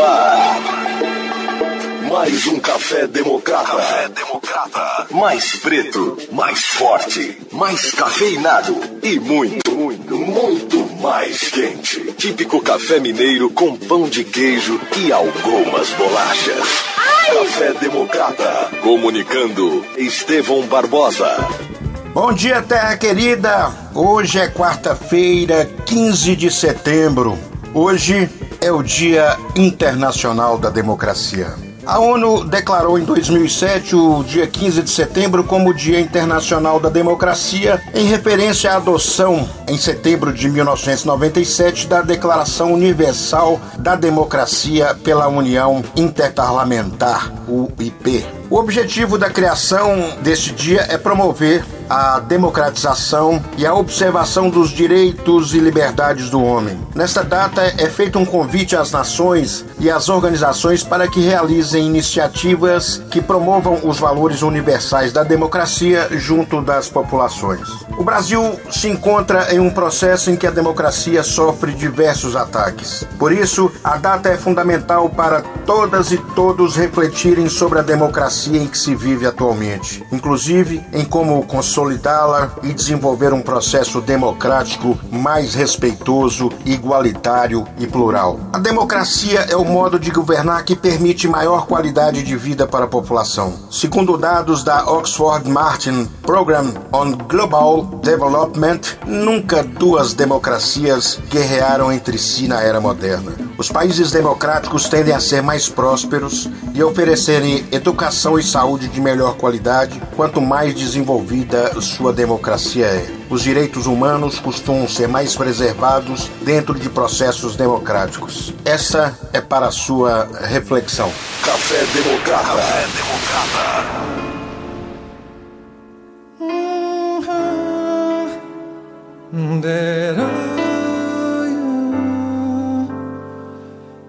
no ar. Mais um café democrata. Café democrata. Mais preto, mais forte, mais cafeinado e muito, muito, muito mais quente. Típico café mineiro com pão de queijo e algumas bolachas. Café democrata. Comunicando Estevão Barbosa. Bom dia, terra querida. Hoje é quarta-feira, 15 de setembro. Hoje é o Dia Internacional da Democracia. A ONU declarou em 2007 o dia 15 de setembro como Dia Internacional da Democracia, em referência à adoção, em setembro de 1997, da Declaração Universal da Democracia pela União Interparlamentar, UIP. O objetivo da criação deste dia é promover a democratização e a observação dos direitos e liberdades do homem. Nesta data é feito um convite às nações e às organizações para que realizem iniciativas que promovam os valores universais da democracia junto das populações. O Brasil se encontra em um processo em que a democracia sofre diversos ataques. Por isso, a data é fundamental para todas e todos refletirem sobre a democracia em que se vive atualmente, inclusive em como consolidá-la e desenvolver um processo democrático mais respeitoso, igualitário e plural. A democracia é o modo de governar que permite maior qualidade de vida para a população. Segundo dados da Oxford Martin Program on Global Development, nunca duas democracias guerrearam entre si na era moderna. Os países democráticos tendem a ser mais prósperos e oferecerem educação e saúde de melhor qualidade quanto mais desenvolvida sua democracia é. Os direitos humanos costumam ser mais preservados dentro de processos democráticos. Essa é para a sua reflexão. Café Democrata. Café Democrata.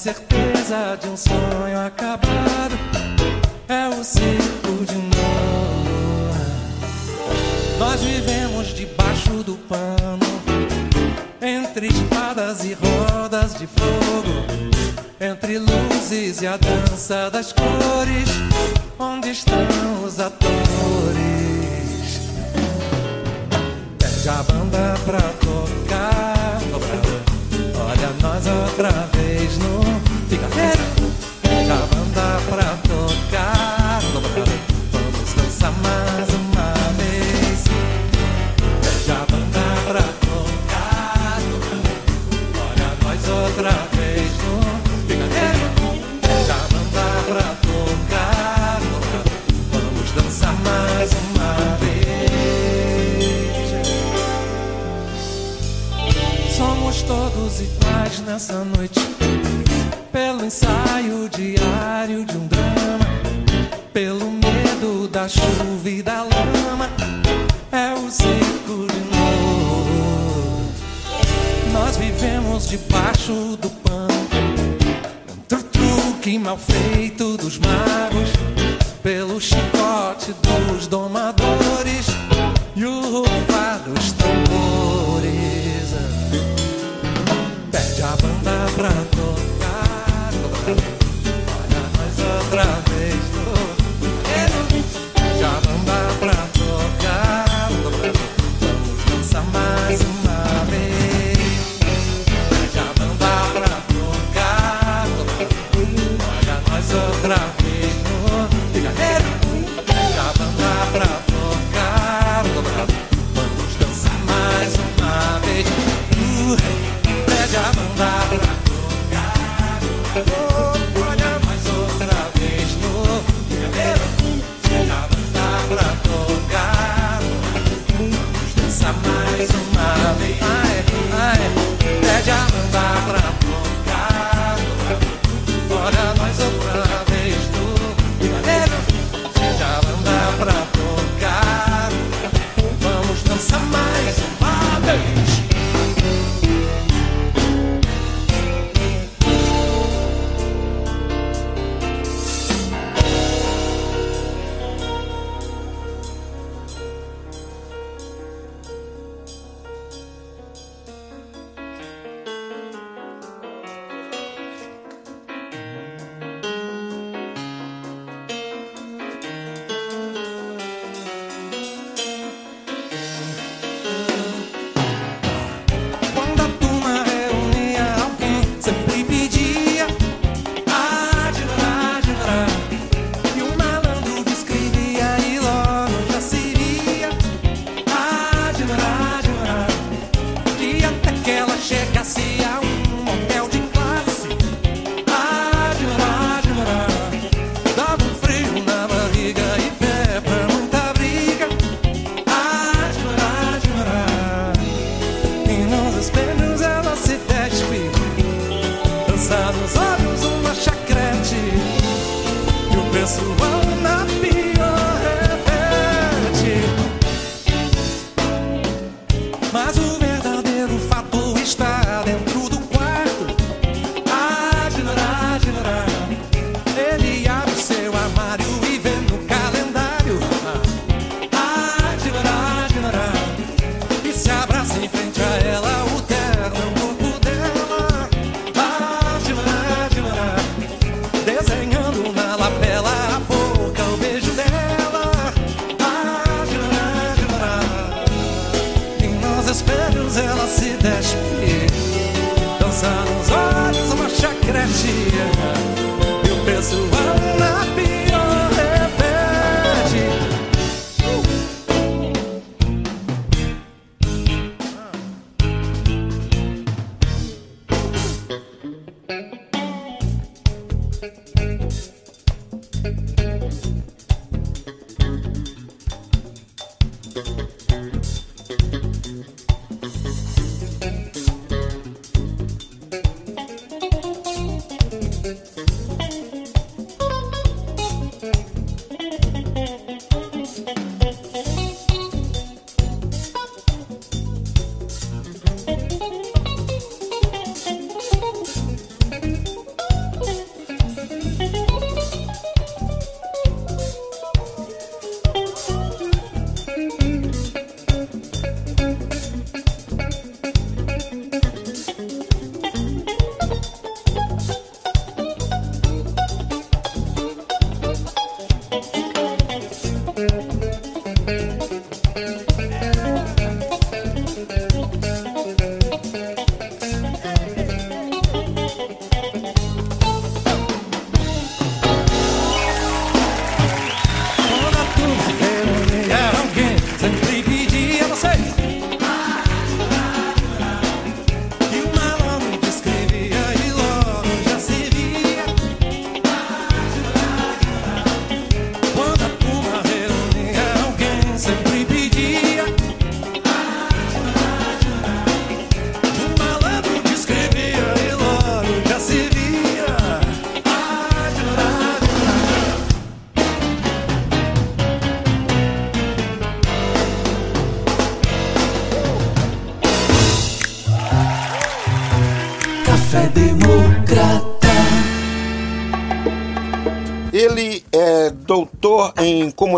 certeza de um sonho acabado. É o circo de novo. Nós vivemos debaixo do pano, entre espadas e rodas de fogo, entre luzes e a dança das cores.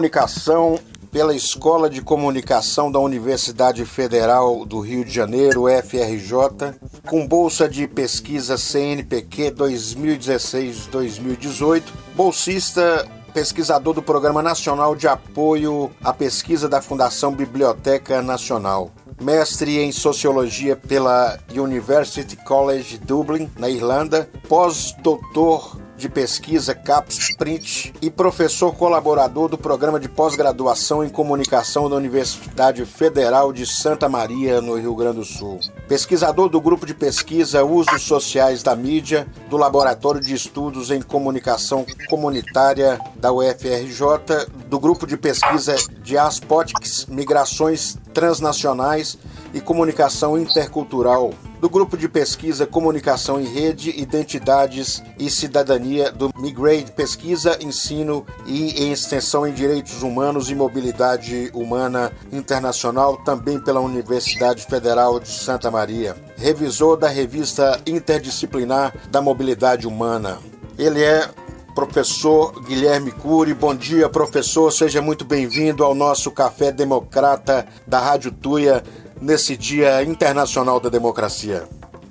Comunicação pela Escola de Comunicação da Universidade Federal do Rio de Janeiro, UFRJ, com bolsa de pesquisa CNPq 2016-2018, bolsista pesquisador do Programa Nacional de Apoio à Pesquisa da Fundação Biblioteca Nacional. Mestre em Sociologia pela University College Dublin, na Irlanda, pós-doutor de pesquisa CAPS Print e professor colaborador do programa de pós-graduação em comunicação da Universidade Federal de Santa Maria, no Rio Grande do Sul. Pesquisador do grupo de pesquisa Usos Sociais da Mídia, do Laboratório de Estudos em Comunicação Comunitária da UFRJ, do grupo de pesquisa Diaspótics, Migrações Transnacionais e Comunicação Intercultural, do grupo de pesquisa Comunicação em Rede, Identidades e Cidadania do Migrate Pesquisa, Ensino e Extensão em Direitos Humanos e Mobilidade Humana Internacional, também pela Universidade Federal de Santa Maria. Revisor da revista interdisciplinar da Mobilidade Humana. Ele é professor Guilherme Cury. Bom dia, professor. Seja muito bem-vindo ao nosso Café Democrata da Rádio Tuia nesse Dia Internacional da Democracia.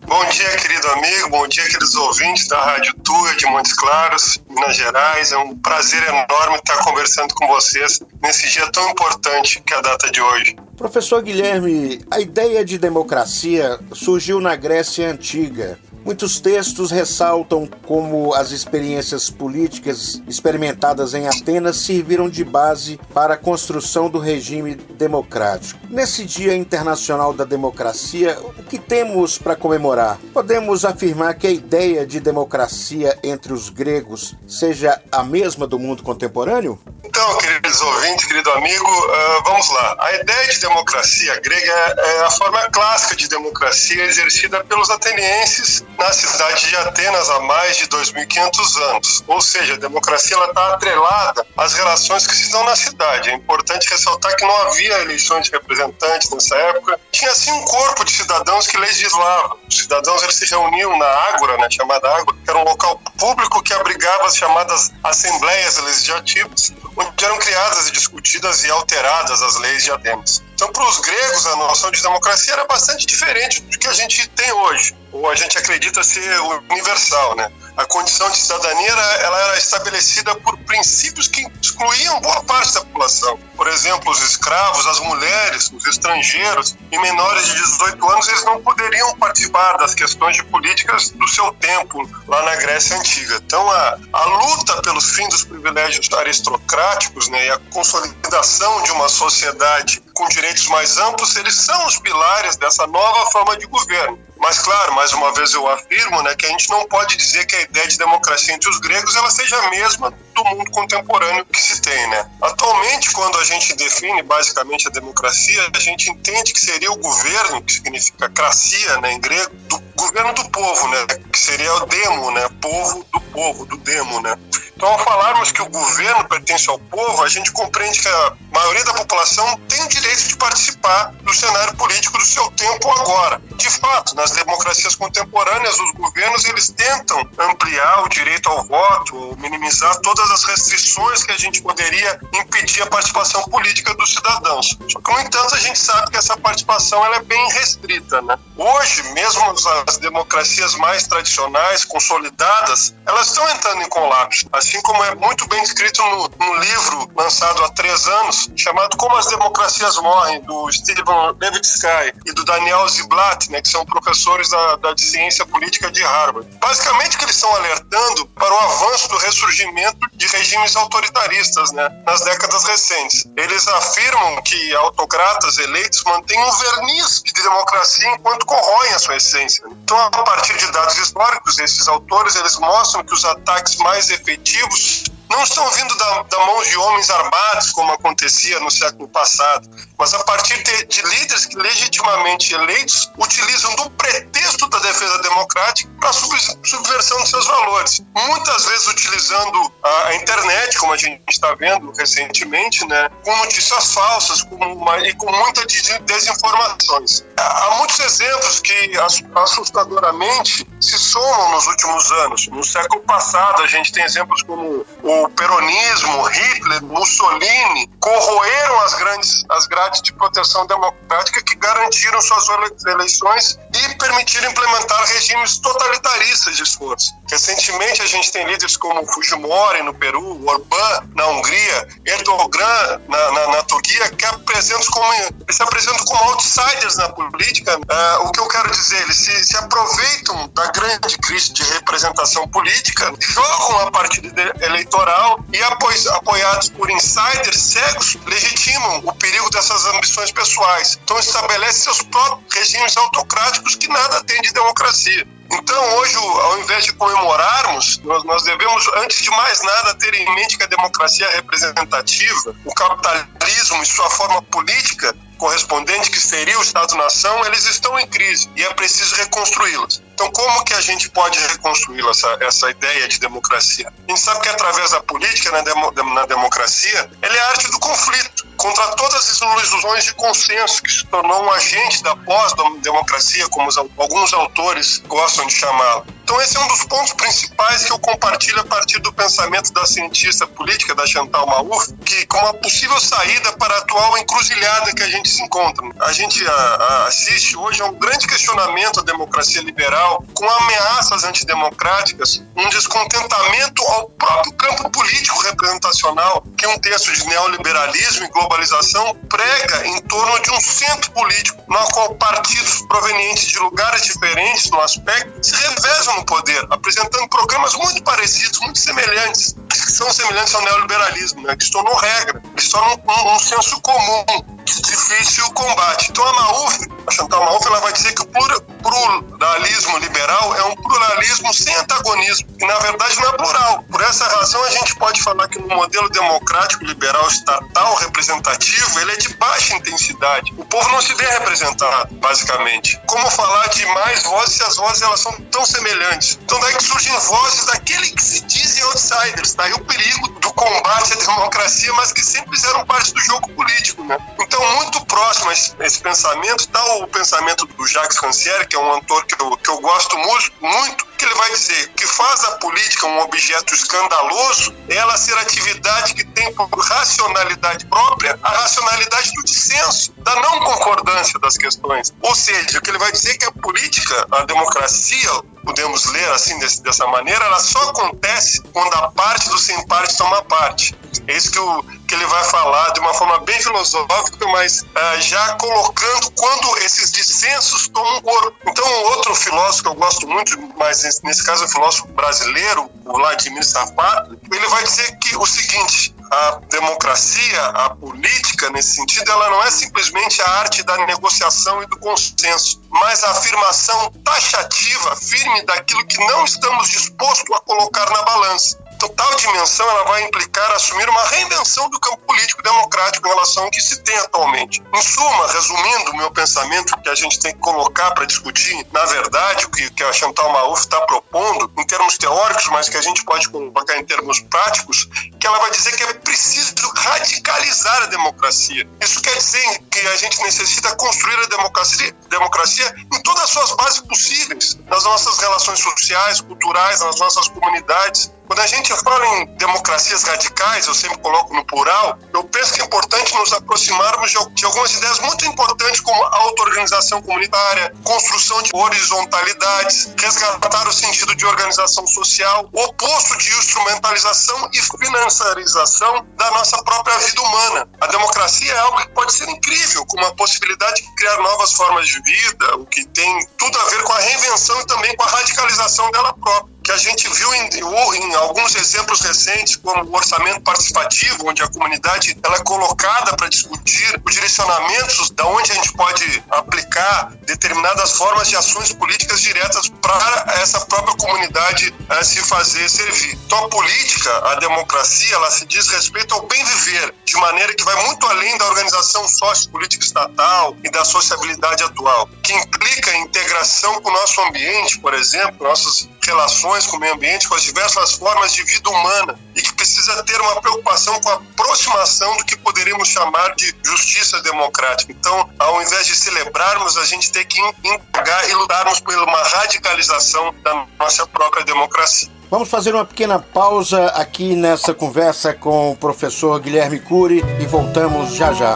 Bom dia, querido amigo. Bom dia, queridos ouvintes da Rádio Tuia de Montes Claros, Minas Gerais. É um prazer enorme estar conversando com vocês nesse dia tão importante que é a data de hoje. Professor Guilherme, a ideia de democracia surgiu na Grécia Antiga. Muitos textos ressaltam como as experiências políticas experimentadas em Atenas serviram de base para a construção do regime democrático. Nesse Dia Internacional da Democracia, o que temos para comemorar? Podemos afirmar que a ideia de democracia entre os gregos seja a mesma do mundo contemporâneo? Então, queridos ouvintes, querido amigo, uh, vamos lá. A ideia de democracia grega é a forma clássica de democracia exercida pelos atenienses na cidade de Atenas há mais de 2.500 anos. Ou seja, a democracia está atrelada às relações que se dão na cidade. É importante ressaltar que não havia eleições de representantes nessa época. Tinha sim um corpo de cidadãos que legislavam. Os cidadãos eles se reuniam na Ágora, né, chamada Ágora, que era um local público que abrigava as chamadas assembleias legislativas, onde eram criadas discutidas e alteradas as leis de Atenas. Então, para os gregos, a noção de democracia era bastante diferente do que a gente tem hoje, ou a gente acredita ser universal, né? A condição de cidadania ela era estabelecida por princípios que excluíam boa parte da população. Por exemplo, os escravos, as mulheres, os estrangeiros e menores de 18 anos, eles não poderiam participar das questões de políticas do seu tempo, lá na Grécia Antiga. Então, a, a luta pelos fins dos privilégios aristocráticos né, e a consolidação de uma sociedade com direitos mais amplos, eles são os pilares dessa nova forma de governo. Mas, claro, mais uma vez eu afirmo né, que a gente não pode dizer que a ideia de democracia entre os gregos ela seja a mesma do mundo contemporâneo que se tem. Né? Atualmente, quando a gente define basicamente a democracia, a gente entende que seria o governo, que significa cracia né, em grego, do governo do povo, né, que seria o demo, né, povo do povo, do demo. Né? Então, ao falarmos que o governo pertence ao povo, a gente compreende que a maioria da população tem o direito de participar do cenário político do seu tempo agora. De fato, nas democracias contemporâneas, os governos eles tentam ampliar o direito ao voto, minimizar todas as restrições que a gente poderia impedir a participação política dos cidadãos. Só que, no entanto, a gente sabe que essa participação ela é bem restrita. Né? Hoje, mesmo as democracias mais tradicionais, consolidadas, elas estão entrando em colapso. Assim como é muito bem descrito no, no livro lançado há três anos, chamado Como as Democracias Morrem, do Steven Levitsky e do Daniel Ziblatt, né, que são professores da, da ciência política de Harvard. Basicamente, que eles estão alertando para o avanço do ressurgimento de regimes autoritaristas né, nas décadas recentes. Eles afirmam que autocratas eleitos mantêm um verniz de democracia enquanto corroem a sua essência. Então, a partir de dados históricos, esses autores eles mostram que os ataques mais efetivos não estão vindo da, da mão de homens armados, como acontecia no século passado, mas a partir de, de líderes que legitimamente eleitos utilizam do pretexto da defesa democrática para a subversão de seus valores. Muitas vezes utilizando a, a internet, como a gente está vendo recentemente, né, com notícias falsas com uma, e com muitas desinformações. Há muitos exemplos que assustadoramente se somam nos últimos anos. No século passado, a gente tem exemplos como o peronismo, Hitler, Mussolini, corroeram as grandes as grades de proteção democrática que garantiram suas eleições e permitiram implementar regimes totalitaristas de esforço. Recentemente, a gente tem líderes como Fujimori no Peru, Orbán na Hungria, Erdogan na, na, na Turquia, que apresentam como, se apresentam como outsiders na política. Uh, o que eu quero dizer, eles se, se aproveitam da grande crise de representação política, jogam a partida eleitoral e, apoiados por insiders cegos, legitimam o perigo dessas ambições pessoais. Então, estabelece seus próprios regimes autocráticos que nada têm de democracia. Então, hoje, ao invés de comemorarmos, nós, devemos, antes de mais nada, ter em mente que a democracia representativa, o capitalismo e sua forma política correspondente, que seria o Estado-nação, eles estão em crise e é preciso reconstruí-las. Então, como que a gente pode reconstruí essa, essa ideia de democracia? A gente sabe que através da política, na, demo, na democracia, ela é a arte do conflito contra todas as ilusões de consenso, que se tornou um agente da pós-democracia, como os, alguns autores gostam de chamá-lo. Então, esse é um dos pontos principais que eu compartilho a partir do pensamento da cientista política, da Chantal Maouf, que como a possível saída para a atual encruzilhada que a gente se encontra. A gente a, a assiste hoje a um grande questionamento à democracia liberal, com ameaças antidemocráticas, um descontentamento ao próprio campo político representacional, que um texto de neoliberalismo e globalização prega em torno de um centro político, no qual partidos provenientes de lugares diferentes no aspecto se revezam no poder, apresentando programas muito parecidos, muito semelhantes, que são semelhantes ao neoliberalismo, né, que se tornou regra, que se tornou um, um senso comum de difícil combate. Então a Mauf, a Chantal Mauf, ela vai dizer que o pluralismo liberal é um pluralismo sem antagonismo, e na verdade não é plural. Por essa razão a gente pode falar que no modelo democrático liberal estatal representativo, ele é de baixa intensidade. O povo não se vê representado, basicamente. Como falar de mais vozes se as vozes elas são tão semelhantes? Então daí que surgem vozes daquele que se dizem outsiders, daí o perigo do combate à democracia, mas que sempre fizeram parte do jogo político, né? Então, muito próximo a esse, esse pensamento está o pensamento do Jacques Rancière, que é um autor que eu, que eu gosto muito, que ele vai dizer que faz da política um objeto escandaloso ela ser atividade que tem por racionalidade própria a racionalidade do dissenso, da não concordância das questões. Ou seja, o que ele vai dizer é que a política, a democracia, podemos ler assim dessa maneira, ela só acontece quando a parte do sem parte toma parte. É isso que, o, que ele vai falar de uma forma bem filosófica, mas uh, já colocando quando esses dissensos tomam corpo. Então, outro filósofo que eu gosto muito, mas nesse caso é um filósofo brasileiro, o Vladimir Sapato, ele vai dizer que o seguinte: a democracia, a política, nesse sentido, ela não é simplesmente a arte da negociação e do consenso, mas a afirmação taxativa, firme daquilo que não estamos dispostos a colocar na balança. Tal dimensão ela vai implicar assumir uma reinvenção do campo político democrático em relação ao que se tem atualmente. Em suma, resumindo o meu pensamento que a gente tem que colocar para discutir, na verdade, o que, que a Chantal Mauf está propondo, em termos teóricos, mas que a gente pode colocar em termos práticos, que ela vai dizer que é preciso radicalizar a democracia. Isso quer dizer que a gente necessita construir a democracia, democracia em todas as suas bases possíveis, nas nossas relações sociais, culturais, nas nossas comunidades, quando a gente fala em democracias radicais, eu sempre coloco no plural, eu penso que é importante nos aproximarmos de, algumas ideias muito importantes, como auto-organização comunitária, construção de horizontalidades, resgatar o sentido de organização social, oposto de instrumentalização e financiarização da nossa própria vida humana. A democracia é algo que pode ser incrível, com uma possibilidade de criar novas formas de vida, o que tem tudo a ver com a reinvenção e também com a radicalização dela própria que a gente viu em, em, alguns exemplos recentes, como o orçamento participativo, onde a comunidade ela é colocada para discutir os direcionamentos da onde a gente pode aplicar determinadas formas de ações políticas diretas para essa própria comunidade eh, se fazer servir. Então a política, a democracia, ela se diz respeito ao bem viver, de maneira que vai muito além da organização sociopolítica estatal e da sociabilidade atual, que implica integração com o nosso ambiente, por exemplo, nossas relações com o meio ambiente, com as diversas formas de vida humana e que precisa ter uma preocupação com a aproximação do que poderíamos chamar de justiça democrática. Então, ao invés de celebrarmos, a gente tem que indagar e lutarmos por uma radicalização da nossa própria democracia. Vamos fazer uma pequena pausa aqui nessa conversa com o professor Guilherme Cury e voltamos já já.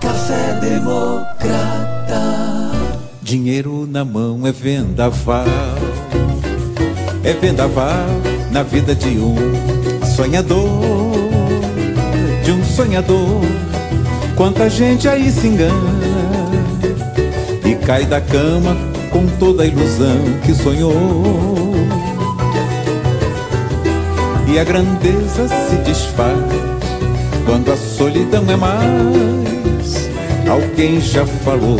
Café Democrata. Dinheiro na mão é vendaval é vendaval na vida de um sonhador, de um sonhador. Quanta gente aí se engana e cai da cama com toda a ilusão que sonhou. E a grandeza se desfaz quando a solidão é mais. Alguém já falou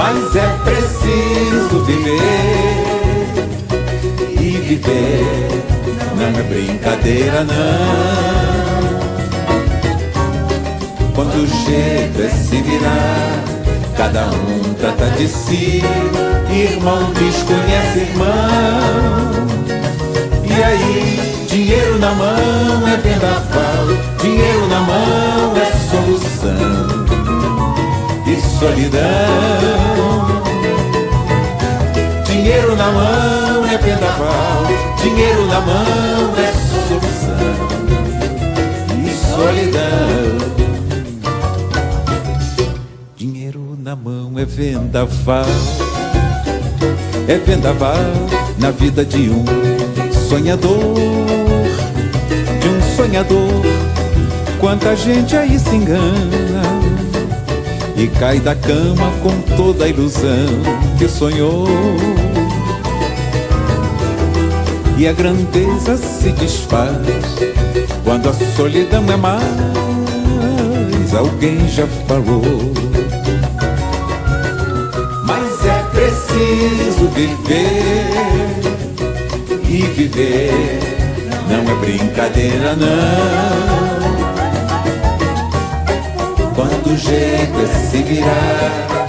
mas é preciso viver e viver não é brincadeira não. Quando o jeito é se virar, cada um trata de si, irmão desconhece irmão. E aí, dinheiro na mão é vendaval, dinheiro na mão é solução e solidão. Dinheiro na mão é vendaval, dinheiro na mão é solução e solidão. Dinheiro na mão é vendaval, é vendaval na vida de um sonhador, de um sonhador. Quanta gente aí se engana e cai da cama com toda a ilusão que sonhou. E a grandeza se desfaz quando a solidão é mais. Alguém já falou. Mas é preciso viver e viver não é brincadeira não quando o jeito é se virar,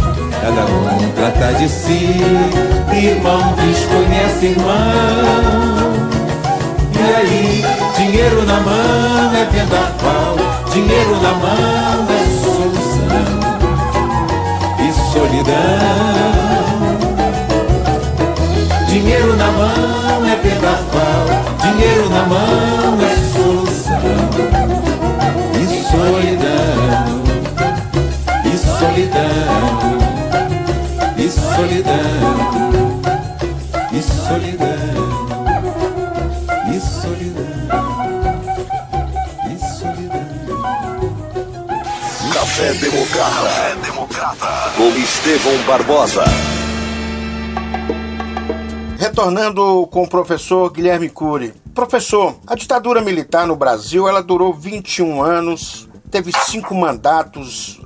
Cada um trata de si, irmão desconhece irmão. E aí, dinheiro na mão é vendaval, dinheiro na mão é solução e solidão. Dinheiro na mão é vendaval, dinheiro na mão é solução e solidão. E solidão solidão, e solidão, e solidão, e solidão. Café Democrata, Café Democrata, com Estevão Barbosa. Retornando com o professor Guilherme Cury. Professor, a ditadura militar no Brasil ela durou 21 anos, teve cinco mandatos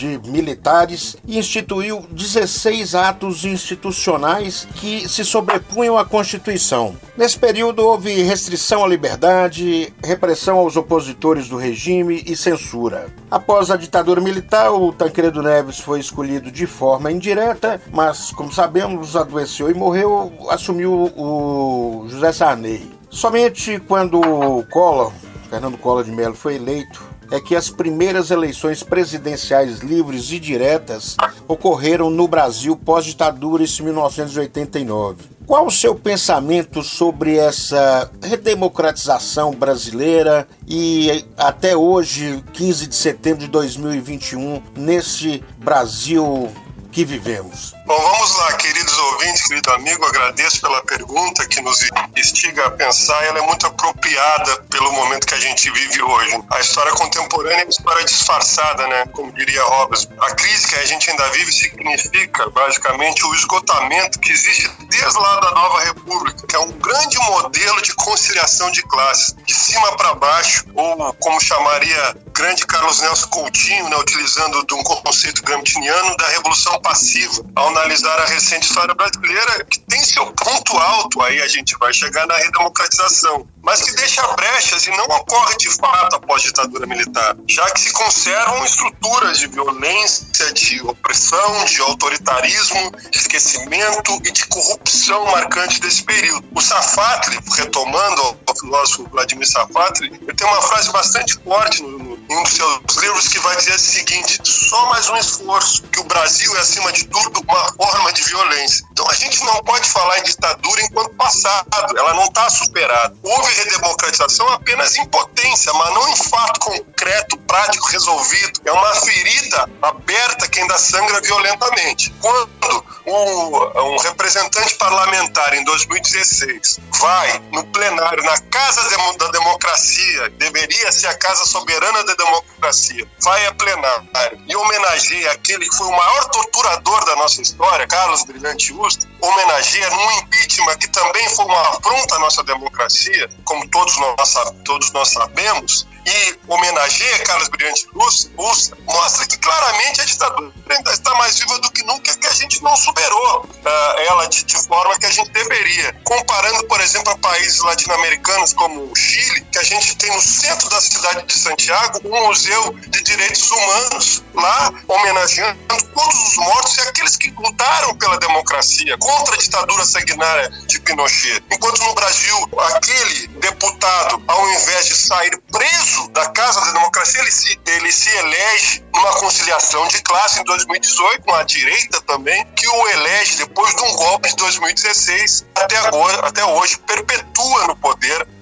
de militares e instituiu 16 atos institucionais que se sobrepunham à Constituição. Nesse período houve restrição à liberdade, repressão aos opositores do regime e censura. Após a ditadura militar, o Tancredo Neves foi escolhido de forma indireta, mas, como sabemos, adoeceu e morreu, assumiu o José Sarney. Somente quando Collor, Fernando Collor de Mello, foi eleito, é que as primeiras eleições presidenciais livres e diretas ocorreram no Brasil pós-ditadura em 1989. Qual o seu pensamento sobre essa redemocratização brasileira e até hoje, 15 de setembro de 2021, nesse Brasil que vivemos? Bom, vamos lá, queridos ouvintes, querido amigo, agradeço pela pergunta que nos instiga a pensar. Ela é muito apropriada pelo momento que a gente vive hoje. A história contemporânea é uma história disfarçada, né? Como diria Hobbes. A crise que a gente ainda vive significa, basicamente, o esgotamento que existe desde lá da Nova República, que é um grande modelo de conciliação de classes, de cima para baixo, ou como chamaria grande Carlos Nelson Coutinho, né, utilizando de um conceito gramsciano da revolução passiva, ao analisar a recente história brasileira, que tem seu ponto alto, aí a gente vai chegar na redemocratização, mas que deixa brechas e não ocorre de fato após ditadura militar, já que se conservam estruturas de violência, de opressão, de autoritarismo, de esquecimento e de corrupção marcante desse período. O Safatli, retomando o filósofo Vladimir Safatli, ele tem uma frase bastante forte no, no, em um dos seus livros que vai dizer o seguinte: só mais um esforço, que o Brasil é acima de tudo uma forma de violência. Então a gente não pode falar em ditadura enquanto passado, ela não está superada. Houve redemocratização apenas em potência, mas não em fato concreto, prático, resolvido. É uma ferida aberta que ainda sangra violentamente. Quando um, um representante parlamentar em 2016 vai no plenário, na Casa da Democracia, deveria ser a Casa Soberana da Democracia, vai a plenário e homenageia aquele que foi o maior torturador da nossa história, Carlos Brilhante Justo, homenageia num impeachment que também foi uma afronta à nossa democracia, como todos nós, todos nós sabemos, e homenageia Carlos Brilhante Luz, mostra que claramente a ditadura ainda está mais viva do que nunca, que a gente não superou uh, ela de, de, forma que a gente deveria. Comparando, por exemplo, a países latino-americanos como o Chile, que a gente tem no centro da cidade de Santiago um museu de direitos humanos, lá homenageando todos os mortos e aqueles que lutaram pela democracia, contra a ditadura sanguinária de Pinochet. Enquanto no Brasil, aquele deputado, ao invés de sair preso da Casa da Democracia, ele se, ele se elege numa conciliação de classe em 2018, com a direita também, que o elege depois de um golpe de 2016, até, agora, até hoje, perpetua no poder,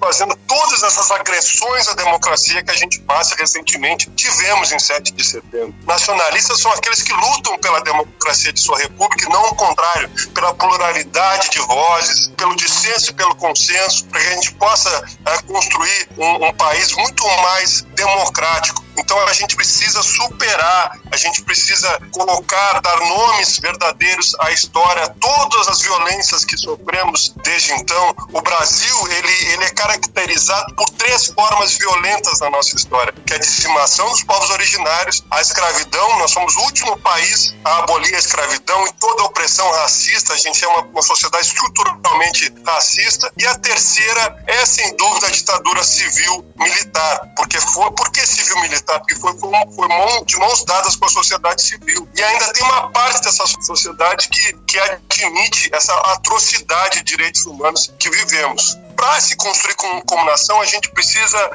fazendo todas essas agressões à democracia que a gente passa recentemente, tivemos em 7 de setembro. Nacionalistas são aqueles que lutam pela democracia de sua república e não o contrário, pela pluralidade de vozes, pelo dissenso e pelo consenso, para que a gente possa é, construir um, um país muito mais democrático. Então a gente precisa superar, a gente precisa colocar, dar nomes verdadeiros à história, todas as violências que sofremos desde então. O Brasil, ele, ele é caracterizado por três formas violentas na nossa história, que é a dizimação dos povos originários, a escravidão, nós somos o último país a abolir a escravidão e toda a opressão racista, a gente é uma, uma sociedade estruturalmente racista, e a terceira é, sem dúvida, a ditadura civil militar, porque que civil militar? Porque foi, foi, foi mão, de mãos dadas com a sociedade civil. E ainda tem uma parte dessa sociedade que, que admite essa atrocidade de direitos humanos que vivemos para se construir como, como nação, a gente precisa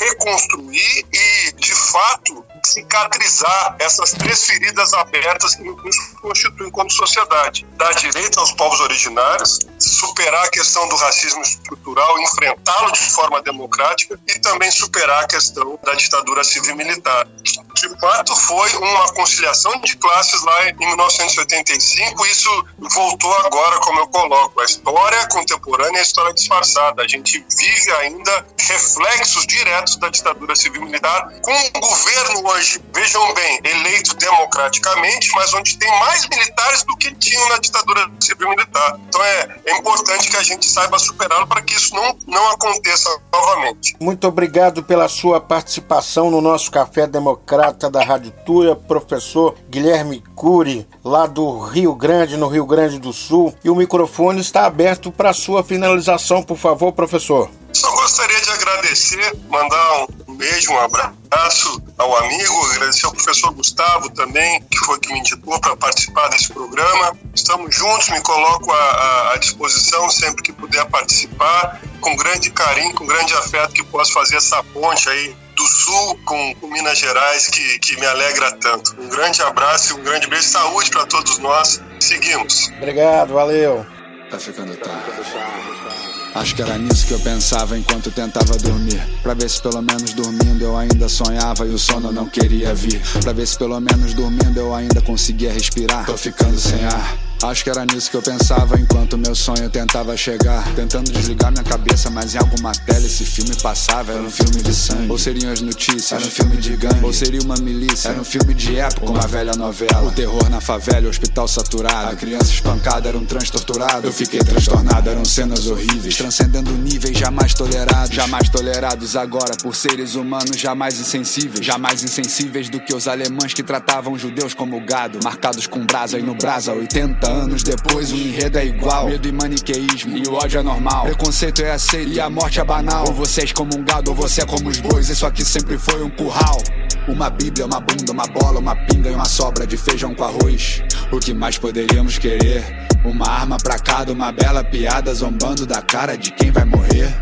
reconstruir e, de fato, cicatrizar essas três feridas abertas que nos constituem como sociedade. Dar direito aos povos originários, superar a questão do racismo estrutural, enfrentá-lo de forma democrática e também superar a questão da ditadura civil-militar. De fato, foi uma conciliação de classes lá em 1985 e isso voltou agora, como eu coloco, a história contemporânea e a história disfarçada. A gente vive ainda reflexos diretos da ditadura civil-militar com governo hoje, vejam bem, eleito democraticamente, mas onde tem mais militares do que tinham na ditadura civil militar. Então é, é importante que a gente saiba superá-lo para que isso não, não aconteça novamente. Muito obrigado pela sua participação no nosso Café Democrata da Rádio Tuia, professor Guilherme Cury, lá do Rio Grande, no Rio Grande do Sul. E o microfone está aberto para sua finalização, por favor, professor. Só gostaria de agradecer, mandar um beijo, um abraço ao amigo, agradecer ao professor Gustavo também, que foi que me indicou para participar desse programa. Estamos juntos, me coloco à, à, disposição sempre que puder participar, com grande carinho, com grande afeto que posso fazer essa ponte aí do Sul com, com, Minas Gerais que, que me alegra tanto. Um grande abraço e um grande beijo. Saúde para todos nós. Seguimos. Obrigado, valeu. Tá ficando tarde. Acho que era nisso que eu pensava enquanto tentava dormir. Pra ver se pelo menos dormindo eu ainda sonhava e o sono não queria vir. Pra ver se pelo menos dormindo eu ainda conseguia respirar. Tô ficando sem ar. Acho que era nisso que eu pensava enquanto meu sonho tentava chegar. Tentando desligar minha cabeça, mas em alguma tela esse filme passava. Era um filme de sangue. Ou seriam as notícias? Era um filme de gangue. Ou seria uma milícia? Era um filme de época, uma velha novela. O terror na favela, o hospital saturado. A criança espancada era um trans torturado. Eu fiquei transtornado, eram cenas horríveis. Transcendendo níveis jamais tolerados. Jamais tolerados agora por seres humanos jamais insensíveis. Jamais insensíveis do que os alemães que tratavam judeus como gado. Marcados com brasa e no brasa 80 anos depois o enredo é igual. Medo e maniqueísmo, e o ódio é normal. Preconceito é aceito e a morte é banal. Ou você é como um gado, ou você é como os bois. Isso aqui sempre foi um curral. Uma bíblia, uma bunda, uma bola, uma pinga e uma sobra de feijão com arroz. O que mais poderíamos querer? Uma arma pra cada, uma bela piada zombando da cara de quem vai morrer.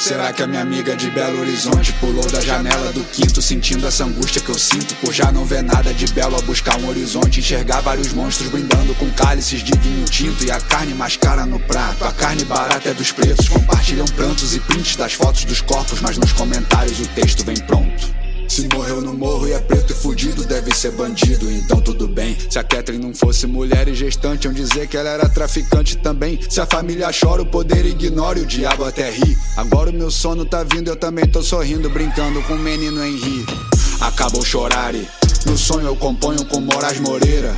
Será que a minha amiga de Belo Horizonte pulou da janela do quinto, sentindo essa angústia que eu sinto por já não ver nada de belo a buscar um horizonte, enxergar vários monstros brindando com cálices de vinho tinto e a carne mais cara no prato. A carne barata é dos pretos, compartilham prantos e prints das fotos dos corpos, mas nos comentários o texto vem pronto. Se morreu no morro e é preto e fudido, deve ser bandido, então tudo bem. Se a Catherine não fosse mulher e gestante, iam dizer que ela era traficante também. Se a família chora, o poder ignora e o diabo até ri. Agora o meu sono tá vindo, eu também tô sorrindo, brincando com o menino Henri. Acabou chorar no sonho eu componho com Moraes Moreira.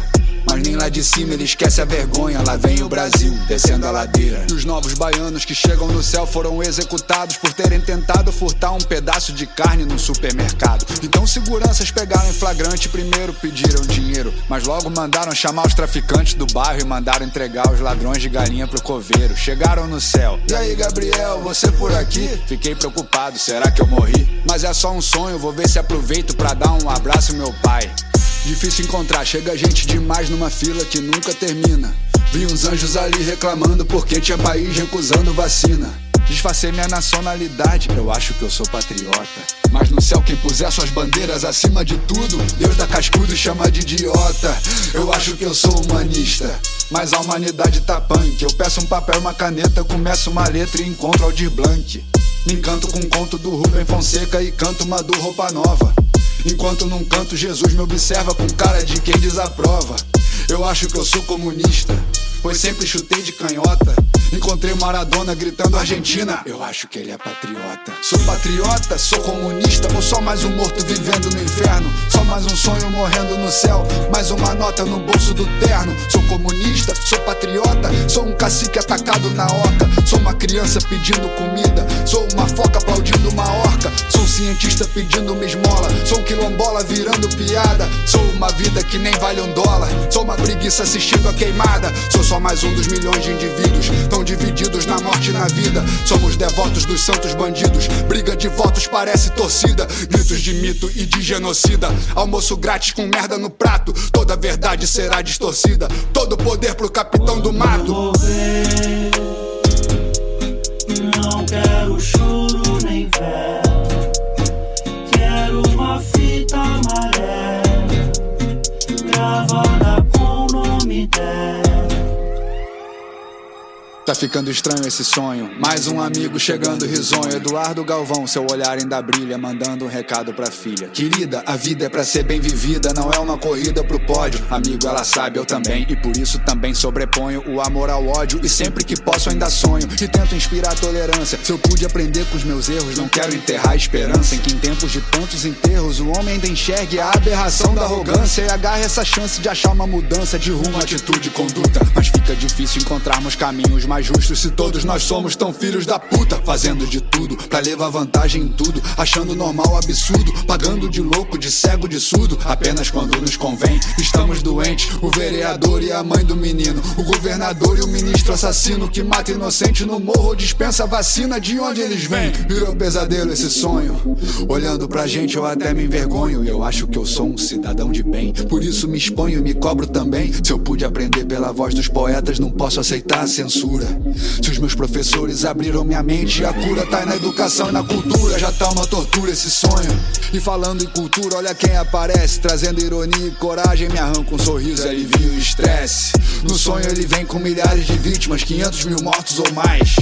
Mas nem lá de cima ele esquece a vergonha. Lá vem o Brasil, descendo a ladeira. Os novos baianos que chegam no céu foram executados por terem tentado furtar um pedaço de carne no supermercado. Então seguranças pegaram em flagrante primeiro pediram dinheiro, mas logo mandaram chamar os traficantes do bairro e mandaram entregar os ladrões de galinha pro coveiro. Chegaram no céu. E aí, Gabriel, você por aqui? Fiquei preocupado, será que eu morri? Mas é só um sonho, vou ver se aproveito para dar um abraço meu pai. Difícil encontrar, chega gente demais numa fila que nunca termina. Vi uns anjos ali reclamando porque tinha país recusando vacina. Disfarcei minha nacionalidade, eu acho que eu sou patriota. Mas no céu quem puser suas bandeiras acima de tudo, Deus dá cascudo e chama de idiota. Eu acho que eu sou humanista, mas a humanidade tá punk. Eu peço um papel, uma caneta, começo uma letra e encontro Aldir Blanc. Me encanto com um conto do Rubem Fonseca e canto uma do Roupa Nova. Enquanto num canto Jesus me observa com cara de quem desaprova. Eu acho que eu sou comunista, pois sempre chutei de canhota. Encontrei Maradona gritando Argentina. Eu acho que ele é patriota. Sou patriota, sou comunista, ou só mais um morto vivendo no inferno? Só mais um sonho morrendo no céu, mais uma nota no bolso do terno. Sou comunista, sou patriota, sou um cacique atacado na oca. Sou uma criança pedindo comida, sou uma foca aplaudindo uma orca. Sou um cientista pedindo uma esmola, sou um quilombola virando piada. Sou uma vida que nem vale um dólar, sou uma preguiça assistindo a queimada. Sou só mais um dos milhões de indivíduos tão divididos na morte e na vida. Somos devotos dos santos bandidos. Briga de votos parece torcida. Gritos de mito e de genocida. Almoço grátis com merda no prato. Toda verdade será distorcida. Todo poder pro capitão do mato. Não quero choro nem fé. Quero uma fita amarela gravada com o nome dela. Tá ficando estranho esse sonho. Mais um amigo chegando risonho. Eduardo Galvão, seu olhar ainda brilha, mandando um recado pra filha. Querida, a vida é pra ser bem vivida, não é uma corrida pro pódio. Amigo, ela sabe, eu também. E por isso também sobreponho o amor ao ódio. E sempre que posso ainda sonho. E tento inspirar tolerância. Se eu pude aprender com os meus erros, não quero enterrar a esperança. Em que em tempos de tantos enterros, o homem ainda enxergue a aberração da arrogância. E agarre essa chance de achar uma mudança de rumo, atitude e conduta. Mas fica difícil encontrarmos caminhos mais justos se todos nós somos tão filhos da puta. Fazendo de tudo pra levar vantagem em tudo. Achando normal absurdo. Pagando de louco, de cego, de surdo. Apenas quando nos convém. Estamos doentes. O vereador e a mãe do menino. O governador e o ministro assassino que mata inocente no morro. Dispensa vacina de onde eles vêm. Virou pesadelo esse sonho. Olhando pra gente eu até me envergonho. Eu acho que eu sou um cidadão de bem. Por isso me exponho e me cobro também. Se eu pude aprender pela voz dos poetas, não posso aceitar a censura. Se os meus professores abriram minha mente, a cura tá na educação e na cultura. Já tá uma tortura esse sonho. E falando em cultura, olha quem aparece. Trazendo ironia e coragem, me arranca um sorriso, alivia o estresse. No sonho ele vem com milhares de vítimas, 500 mil mortos ou mais.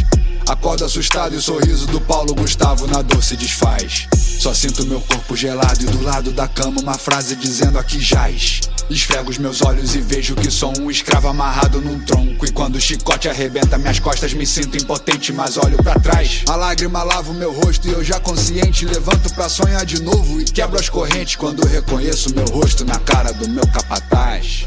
Acordo assustado e o sorriso do Paulo Gustavo na dor se desfaz. Só sinto meu corpo gelado e do lado da cama uma frase dizendo aqui jaz. Esfrego os meus olhos e vejo que sou um escravo amarrado num tronco. E quando o chicote arrebenta minhas costas, me sinto impotente, mas olho para trás. A lágrima lava o meu rosto e eu já consciente levanto pra sonhar de novo. E quebro as correntes quando reconheço meu rosto na cara do meu capataz.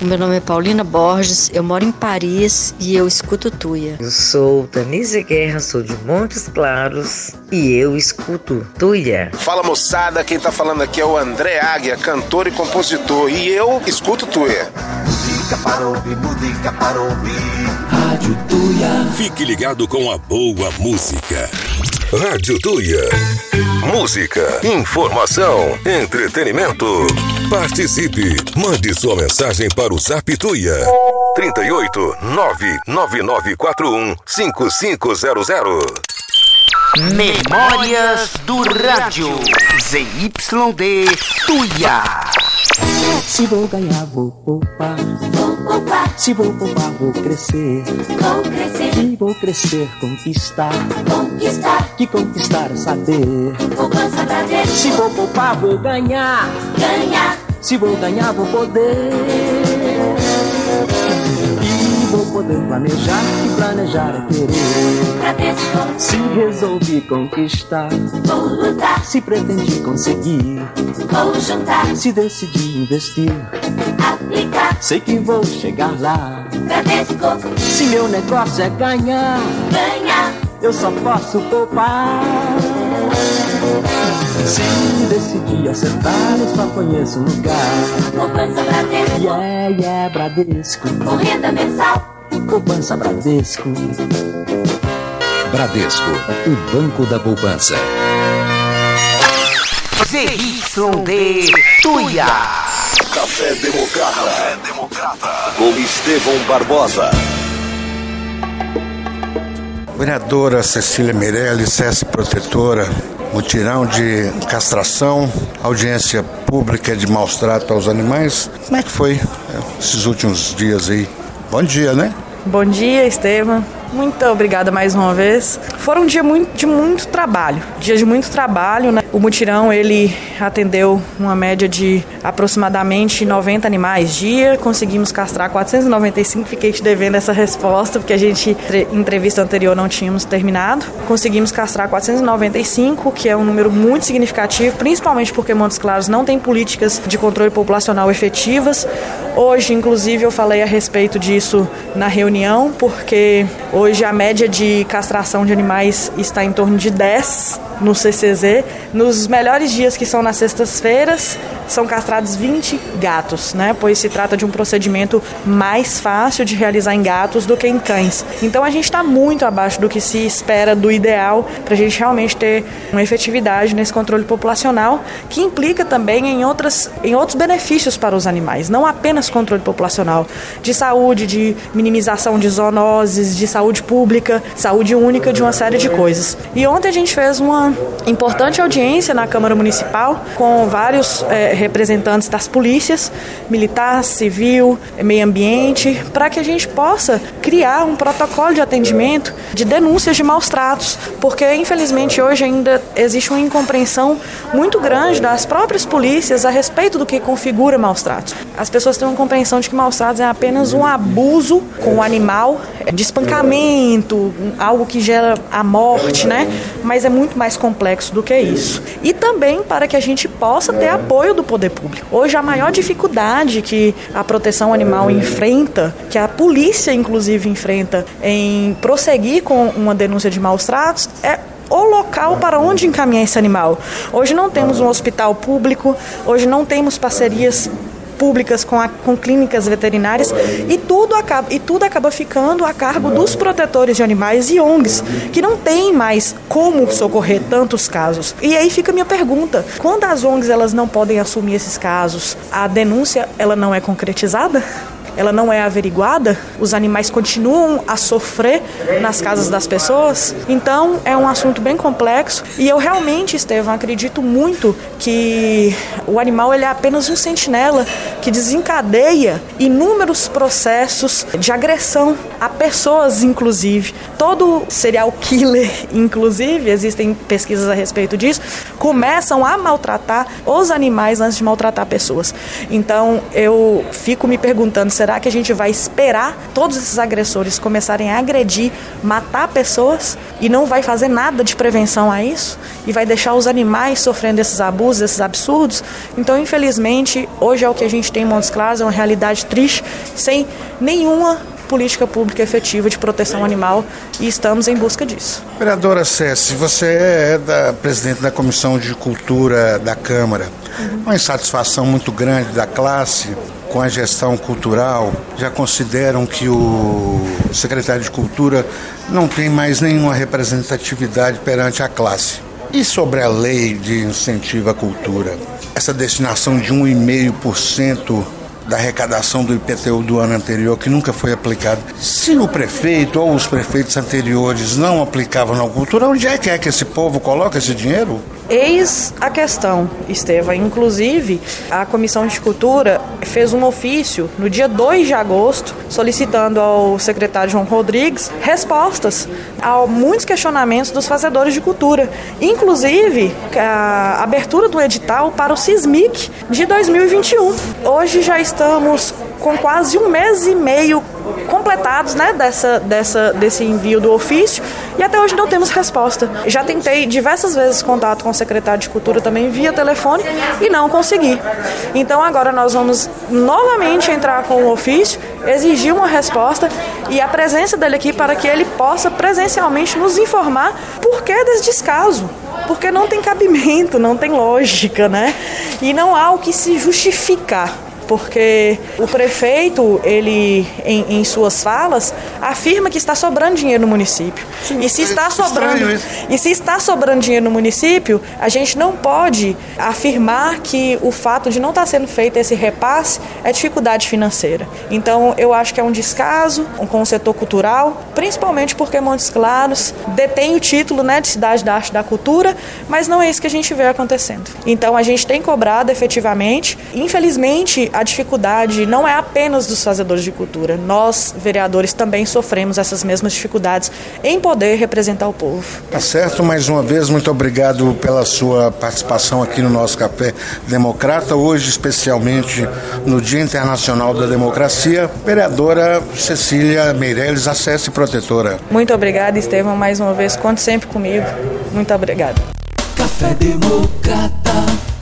Meu nome é Paulina Borges, eu moro em Paris e eu escuto Tuia. Eu sou Danise Guerra, sou de Montes Claros e eu escuto Tuia. Fala moçada, quem tá falando aqui é o André Águia, cantor e compositor, e eu escuto Tuê. Música para ouvir, música para ouvir. Rádio Tuia. Fique ligado com a boa música. Rádio Tuia. Música, informação, entretenimento. Participe. Mande sua mensagem para o Zap Tuia. 38 99941 5500. Memórias do Rádio ZYD Tuia. Se vou ganhar, vou poupar. Vou poupar, Se vou poupar, vou crescer. vou crescer, Se vou crescer, conquistar. Conquistar, Que conquistar é saber. poupança pra ver, Se vou poupar, vou ganhar. ganhar, Se vou ganhar, vou poder. E vou poder planejar. E planejar é querer. pra ver se Se resolvi conquistar. vou lutar, Se pretendi conseguir. vou juntar, Se decidi investir. aplicar, Sei que vou chegar lá. Se meu negócio é ganhar. ganhar, eu só posso poupar. Se decidir acertar, eu só conheço um lugar. poupança ver Yeah, yeah, Bradesco. com renda mensal, Poupança Bradesco. Bradesco, o Banco da Poupança. ZYD Tuia. Café Democrata. Café Democrata. Com Estevão Barbosa. Vereadora Cecília Meirelles, CS Protetora, mutirão de castração, audiência pública de maus tratos aos animais. Como é que foi eh, esses últimos dias aí? Bom dia, né? Bom dia, Estevam. Muito obrigada mais uma vez. Foram um dia muito, de muito trabalho, dia de muito trabalho, né? O mutirão ele atendeu uma média de aproximadamente 90 animais dia. Conseguimos castrar 495. Fiquei te devendo essa resposta porque a gente em entrevista anterior não tínhamos terminado. Conseguimos castrar 495, que é um número muito significativo, principalmente porque Montes Claros não tem políticas de controle populacional efetivas. Hoje, inclusive, eu falei a respeito disso na reunião porque hoje a média de castração de animais está em torno de 10 no CCZ. Nos melhores dias, que são nas sextas-feiras, são castrados 20 gatos, né? Pois se trata de um procedimento mais fácil de realizar em gatos do que em cães. Então a gente está muito abaixo do que se espera do ideal para a gente realmente ter uma efetividade nesse controle populacional, que implica também em, outras, em outros benefícios para os animais, não apenas controle populacional, de saúde, de minimização de zoonoses, de saúde pública, saúde única, de uma série de coisas. E ontem a gente fez uma importante audiência na Câmara Municipal com vários eh, representantes das polícias, militar, civil, meio ambiente, para que a gente possa criar um protocolo de atendimento de denúncias de maus tratos, porque infelizmente hoje ainda existe uma incompreensão muito grande das próprias polícias a respeito do que configura maus tratos. As pessoas têm uma compreensão de que maus tratos é apenas um abuso com o animal, de espancamento, algo que gera a morte, né? Mas é muito mais complexo do que isso. E também para que a gente possa ter apoio do poder público. Hoje a maior dificuldade que a proteção animal enfrenta, que a polícia inclusive enfrenta em prosseguir com uma denúncia de maus tratos é o local para onde encaminhar esse animal. Hoje não temos um hospital público, hoje não temos parcerias públicas com, a, com clínicas veterinárias e tudo acaba e tudo acaba ficando a cargo dos protetores de animais e ONGs que não tem mais como socorrer tantos casos. E aí fica a minha pergunta: quando as ONGs elas não podem assumir esses casos, a denúncia ela não é concretizada? Ela não é averiguada, os animais continuam a sofrer nas casas das pessoas. Então é um assunto bem complexo e eu realmente, Estevam, acredito muito que o animal ele é apenas um sentinela que desencadeia inúmeros processos de agressão a pessoas, inclusive. Todo serial killer, inclusive, existem pesquisas a respeito disso, começam a maltratar os animais antes de maltratar pessoas. Então eu fico me perguntando, será que a gente vai esperar todos esses agressores começarem a agredir, matar pessoas e não vai fazer nada de prevenção a isso? E vai deixar os animais sofrendo esses abusos, esses absurdos? Então, infelizmente, hoje é o que a gente tem em Montes Claros, é uma realidade triste, sem nenhuma política pública efetiva de proteção animal e estamos em busca disso. Vereadora Cessi, você é da presidente da Comissão de Cultura da Câmara. Uhum. Uma insatisfação muito grande da classe com a gestão cultural. Já consideram que o secretário de Cultura não tem mais nenhuma representatividade perante a classe. E sobre a lei de incentivo à cultura? Essa destinação de 1,5% da arrecadação do IPTU do ano anterior, que nunca foi aplicado. Se o prefeito ou os prefeitos anteriores não aplicavam na cultura, onde é que é que esse povo coloca esse dinheiro? Eis a questão, Estevam. Inclusive, a Comissão de Cultura fez um ofício no dia 2 de agosto solicitando ao secretário João Rodrigues respostas a muitos questionamentos dos fazedores de cultura. Inclusive, a abertura do edital para o SISMIC de 2021. Hoje já estamos com quase um mês e meio completados né, dessa, dessa, desse envio do ofício e até hoje não temos resposta. Já tentei diversas vezes contato com o secretário de Cultura também via telefone e não consegui. Então agora nós vamos novamente entrar com o ofício, exigir uma resposta e a presença dele aqui para que ele possa presencialmente nos informar por que desse descaso porque não tem cabimento, não tem lógica, né? E não há o que se justificar porque o prefeito, ele, em, em, suas falas, afirma que está sobrando dinheiro no município. Sim, e se está sobrando, e se está sobrando dinheiro no município, a gente não pode afirmar que o fato de não estar sendo feito esse repasse é dificuldade financeira. Então, eu acho que é um descaso com o setor cultural, principalmente porque Montes Claros detém o título né, de cidade da arte e da cultura, mas não é isso que a gente vê acontecendo. Então, a gente tem cobrado efetivamente. Infelizmente, a dificuldade não é apenas dos fazedores de cultura. Nós, vereadores, também sofremos essas mesmas dificuldades em poder representar o povo. Tá certo, mais uma vez, muito obrigado pela sua participação aqui no nosso Café Democrata, hoje especialmente no Dia Internacional da Democracia. Vereadora Cecília Meirelles, acesse protetora. Muito obrigada, Estevam, mais uma vez, conte sempre comigo. Muito obrigada. Café Democrata.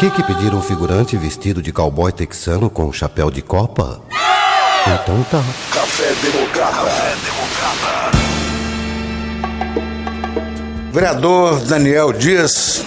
Daqui que pediram figurante vestido de cowboy texano com chapéu de copa? Então tá. Café Democrata. Vereador Daniel Dias,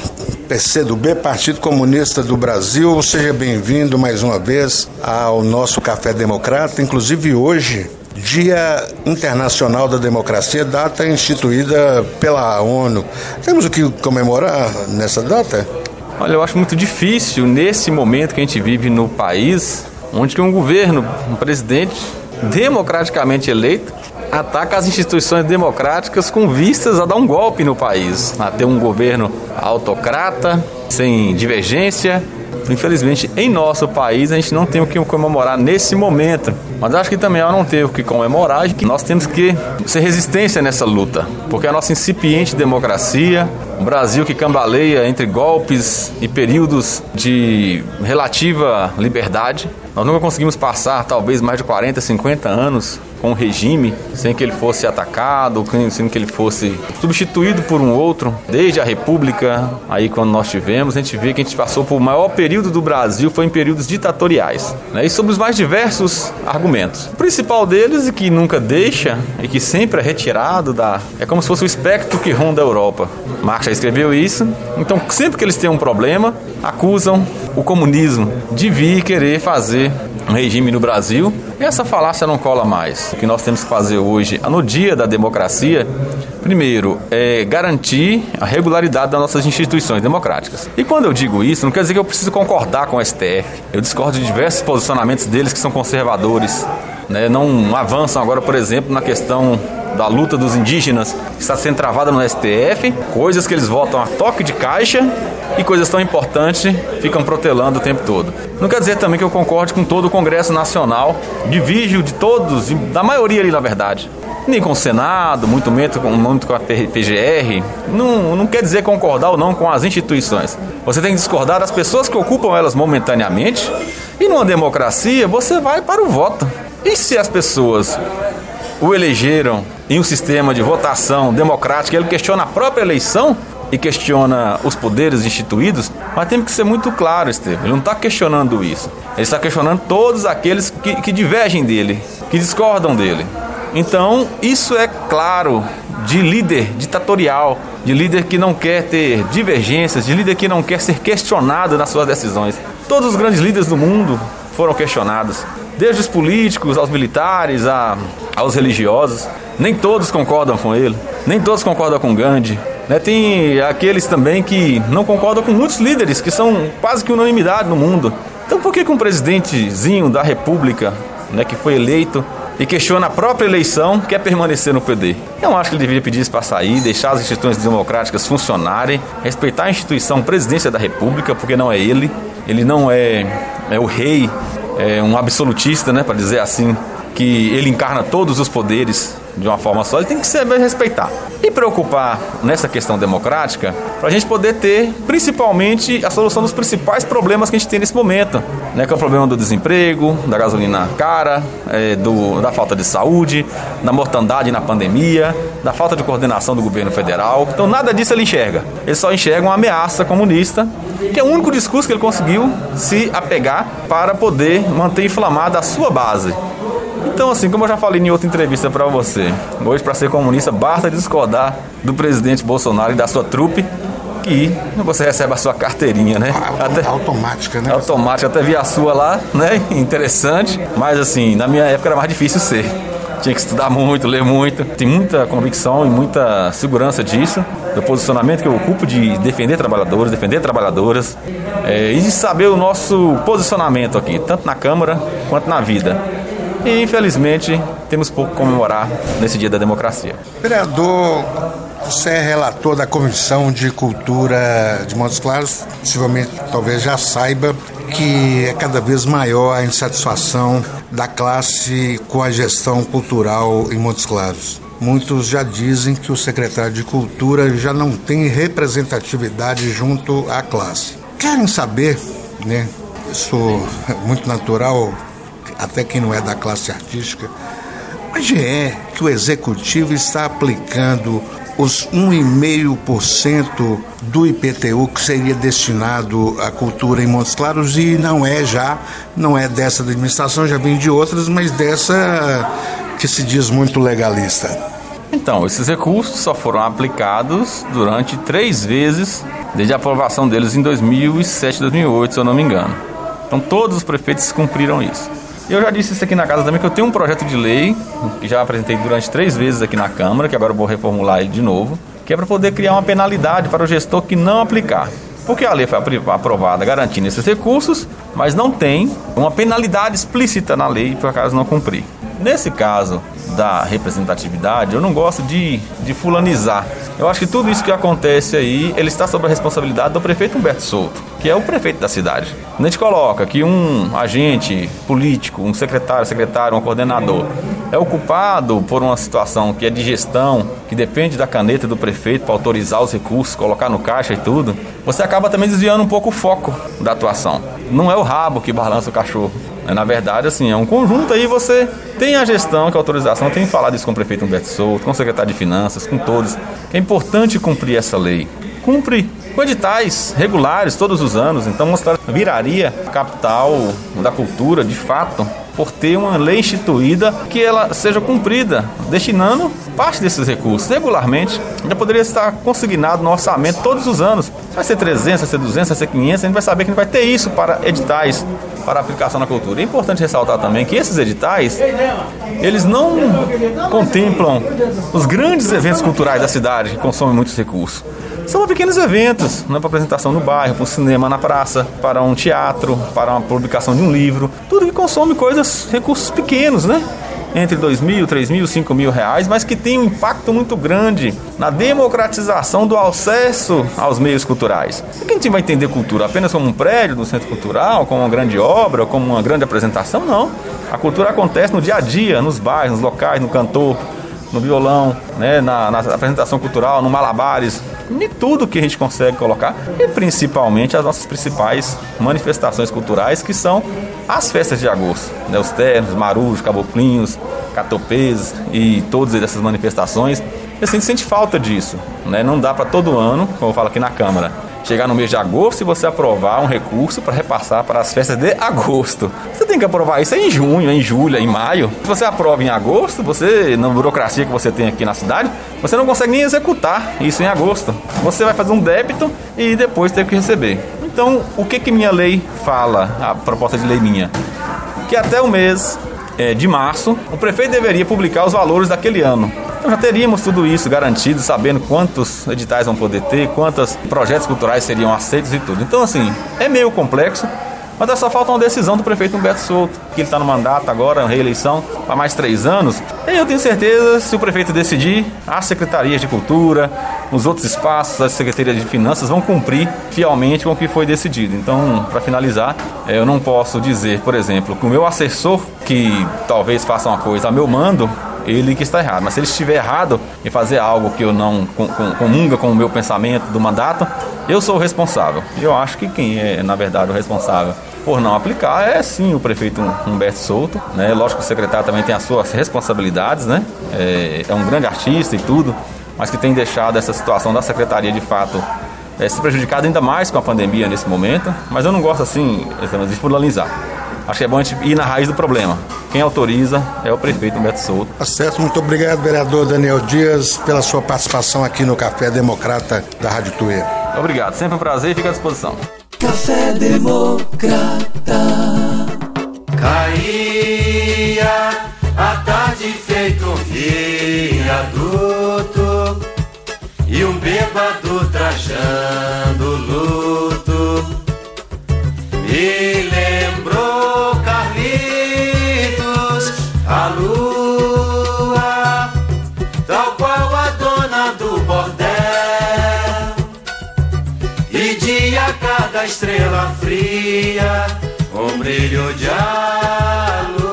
PCdoB, Partido Comunista do Brasil, seja bem-vindo mais uma vez ao nosso Café Democrata. Inclusive hoje, Dia Internacional da Democracia, data instituída pela ONU. Temos o que comemorar nessa data? Olha, eu acho muito difícil nesse momento que a gente vive no país, onde um governo, um presidente democraticamente eleito, ataca as instituições democráticas com vistas a dar um golpe no país, a ter um governo autocrata, sem divergência. Infelizmente, em nosso país, a gente não tem o que comemorar nesse momento. Mas acho que também eu não tenho o que comemorar, que nós temos que ser resistência nessa luta, porque a nossa incipiente democracia, um Brasil que cambaleia entre golpes e períodos de relativa liberdade, nós nunca conseguimos passar talvez mais de 40, 50 anos com um regime sem que ele fosse atacado, sem que ele fosse substituído por um outro. Desde a República, aí quando nós tivemos, a gente vê que a gente passou por o maior período do Brasil foi em períodos ditatoriais. Né? E sobre os mais diversos argumentos. O principal deles, e que nunca deixa, e que sempre é retirado da. É como se fosse o espectro que ronda a Europa. Marx já escreveu isso. Então, sempre que eles têm um problema, acusam o comunismo de vir querer fazer regime no Brasil. E essa falácia não cola mais. O que nós temos que fazer hoje, no dia da democracia, primeiro, é garantir a regularidade das nossas instituições democráticas. E quando eu digo isso, não quer dizer que eu preciso concordar com o STF. Eu discordo de diversos posicionamentos deles que são conservadores. Né? Não avançam agora, por exemplo, na questão da luta dos indígenas, que está sendo travada no STF, coisas que eles votam a toque de caixa e coisas tão importantes ficam protelando o tempo todo. Não quer dizer também que eu concorde com todo o Congresso Nacional, divido de todos, da maioria ali na verdade. Nem com o Senado, muito menos com, muito com a PGR. Não, não quer dizer concordar ou não com as instituições. Você tem que discordar das pessoas que ocupam elas momentaneamente. E numa democracia, você vai para o voto. E se as pessoas o elegeram em um sistema de votação democrática, ele questiona a própria eleição e questiona os poderes instituídos, mas tem que ser muito claro, Estevam. Ele não está questionando isso. Ele está questionando todos aqueles que, que divergem dele, que discordam dele. Então, isso é claro de líder ditatorial, de líder que não quer ter divergências, de líder que não quer ser questionado nas suas decisões. Todos os grandes líderes do mundo foram questionados, desde os políticos aos militares, a, aos religiosos. Nem todos concordam com ele, nem todos concordam com Gandhi. Né? Tem aqueles também que não concordam com muitos líderes, que são quase que unanimidade no mundo. Então por que, que um presidentezinho da república, né, que foi eleito e questiona a própria eleição, quer permanecer no poder. Eu acho que ele deveria pedir isso para sair, deixar as instituições democráticas funcionarem, respeitar a instituição presidência da República, porque não é ele, ele não é, é o rei, é um absolutista, né, para dizer assim, que ele encarna todos os poderes de uma forma só, ele tem que saber respeitar. E preocupar nessa questão democrática para a gente poder ter, principalmente, a solução dos principais problemas que a gente tem nesse momento, né? Que é o problema do desemprego, da gasolina cara, é, do, da falta de saúde, da mortandade na pandemia, da falta de coordenação do governo federal. Então nada disso ele enxerga. Ele só enxerga uma ameaça comunista, que é o único discurso que ele conseguiu se apegar para poder manter inflamada a sua base. Então, assim, como eu já falei em outra entrevista para você, hoje para ser comunista basta discordar do presidente Bolsonaro e da sua trupe que você recebe a sua carteirinha, né? Até, automática, né? Automática, até vi a sua lá, né? Interessante. Mas assim, na minha época era mais difícil ser. Tinha que estudar muito, ler muito. Tem muita convicção e muita segurança disso, do posicionamento que eu ocupo de defender trabalhadores, defender trabalhadoras é, e de saber o nosso posicionamento aqui, tanto na Câmara quanto na vida. E infelizmente temos pouco comemorar nesse dia da democracia. Vereador, você é relator da Comissão de Cultura de Montes Claros, possivelmente talvez já saiba que é cada vez maior a insatisfação da classe com a gestão cultural em Montes Claros. Muitos já dizem que o secretário de Cultura já não tem representatividade junto à classe. Querem saber, né? Isso é muito natural, até quem não é da classe artística, mas é que o executivo está aplicando os 1,5% do IPTU que seria destinado à cultura em Montes Claros e não é já, não é dessa administração, já vem de outras, mas dessa que se diz muito legalista. Então, esses recursos só foram aplicados durante três vezes desde a aprovação deles em 2007, 2008, se eu não me engano. Então, todos os prefeitos cumpriram isso. Eu já disse isso aqui na casa também, que eu tenho um projeto de lei, que já apresentei durante três vezes aqui na Câmara, que agora eu vou reformular ele de novo, que é para poder criar uma penalidade para o gestor que não aplicar. Porque a lei foi aprovada garantindo esses recursos, mas não tem uma penalidade explícita na lei por acaso não cumprir. Nesse caso da representatividade, eu não gosto de, de fulanizar. Eu acho que tudo isso que acontece aí, ele está sob a responsabilidade do prefeito Humberto Souto, que é o prefeito da cidade. Quando a gente coloca que um agente político, um secretário, secretário, um coordenador, é ocupado por uma situação que é de gestão, que depende da caneta do prefeito para autorizar os recursos, colocar no caixa e tudo, você acaba também desviando um pouco o foco da atuação. Não é o rabo que balança o cachorro. Na verdade, assim, é um conjunto aí, você tem a gestão, que é a autorização, tem falado isso com o prefeito Humberto Souto, com o secretário de Finanças, com todos. É importante cumprir essa lei. Cumpre com editais regulares todos os anos, então mostrar viraria capital da cultura, de fato, por ter uma lei instituída que ela seja cumprida, destinando parte desses recursos regularmente. Já poderia estar consignado no orçamento todos os anos. Vai ser 300, vai ser 200, vai ser 500, a gente vai saber que a gente vai ter isso para editais, para aplicação na cultura. É importante ressaltar também que esses editais, eles não contemplam os grandes eventos culturais da cidade que consomem muitos recursos. São pequenos eventos, né, para apresentação no bairro, para um cinema na praça, para um teatro, para uma publicação de um livro, tudo que consome coisas, recursos pequenos, né? Entre 2 mil, 3 mil, 5 mil reais, mas que tem um impacto muito grande na democratização do acesso aos meios culturais. E quem vai entender cultura apenas como um prédio do centro cultural, como uma grande obra, como uma grande apresentação? Não. A cultura acontece no dia a dia, nos bairros, nos locais, no cantor, no violão, né, na, na apresentação cultural, no malabares, em tudo que a gente consegue colocar e principalmente as nossas principais manifestações culturais que são as festas de agosto, né, os ternos, marujos, caboclinhos, catopês e todas essas manifestações. E assim, sente falta disso, né? Não dá para todo ano, como eu falo aqui na Câmara, chegar no mês de agosto e você aprovar um recurso para repassar para as festas de agosto. Você tem que aprovar isso em junho, em julho, em maio. Se você aprova em agosto, você, na burocracia que você tem aqui na cidade, você não consegue nem executar isso em agosto. Você vai fazer um débito e depois tem que receber. Então, o que que minha lei fala, a proposta de lei minha? Que até o mês é, de março, o prefeito deveria publicar os valores daquele ano. Então já teríamos tudo isso garantido, sabendo quantos editais vão poder ter, quantos projetos culturais seriam aceitos e tudo. Então, assim, é meio complexo, Mas é só falta uma decisão do prefeito Humberto Souto, que ele está no mandato agora, reeleição, para mais três anos. E eu tenho certeza, se o prefeito decidir, as secretarias de cultura, os outros espaços, as secretarias de finanças vão cumprir fielmente com o que foi decidido. Então, para finalizar, eh, eu não posso dizer, por exemplo, que o meu assessor, que talvez faça uma coisa a meu mando, ele que está errado. Mas se ele estiver errado em fazer algo que eu não com, com, comunga com o meu pensamento do mandato, eu sou o responsável. Eu acho que quem é, na verdade, o responsável por não aplicar é sim o prefeito Humberto Souto. Né? Lógico que o secretário também tem as suas responsabilidades, né? É, é um grande artista e tudo, mas que tem deixado essa situação da secretaria de fato é, se prejudicada ainda mais com a pandemia nesse momento. Mas eu não gosto assim de fulanizar. Acho que é bom a gente ir na raiz do problema. Quem autoriza é o prefeito Humberto Souto. Tá certo, muito obrigado, vereador Daniel Dias, pela sua participação aqui no Café Democrata da Rádio Tuê. Obrigado, sempre um prazer e fica à disposição. Café Democrata. Caía a tarde feito um viaduto e um bêbado trajando luto. Me lembrou cada estrela fria, um brilho de aluguel.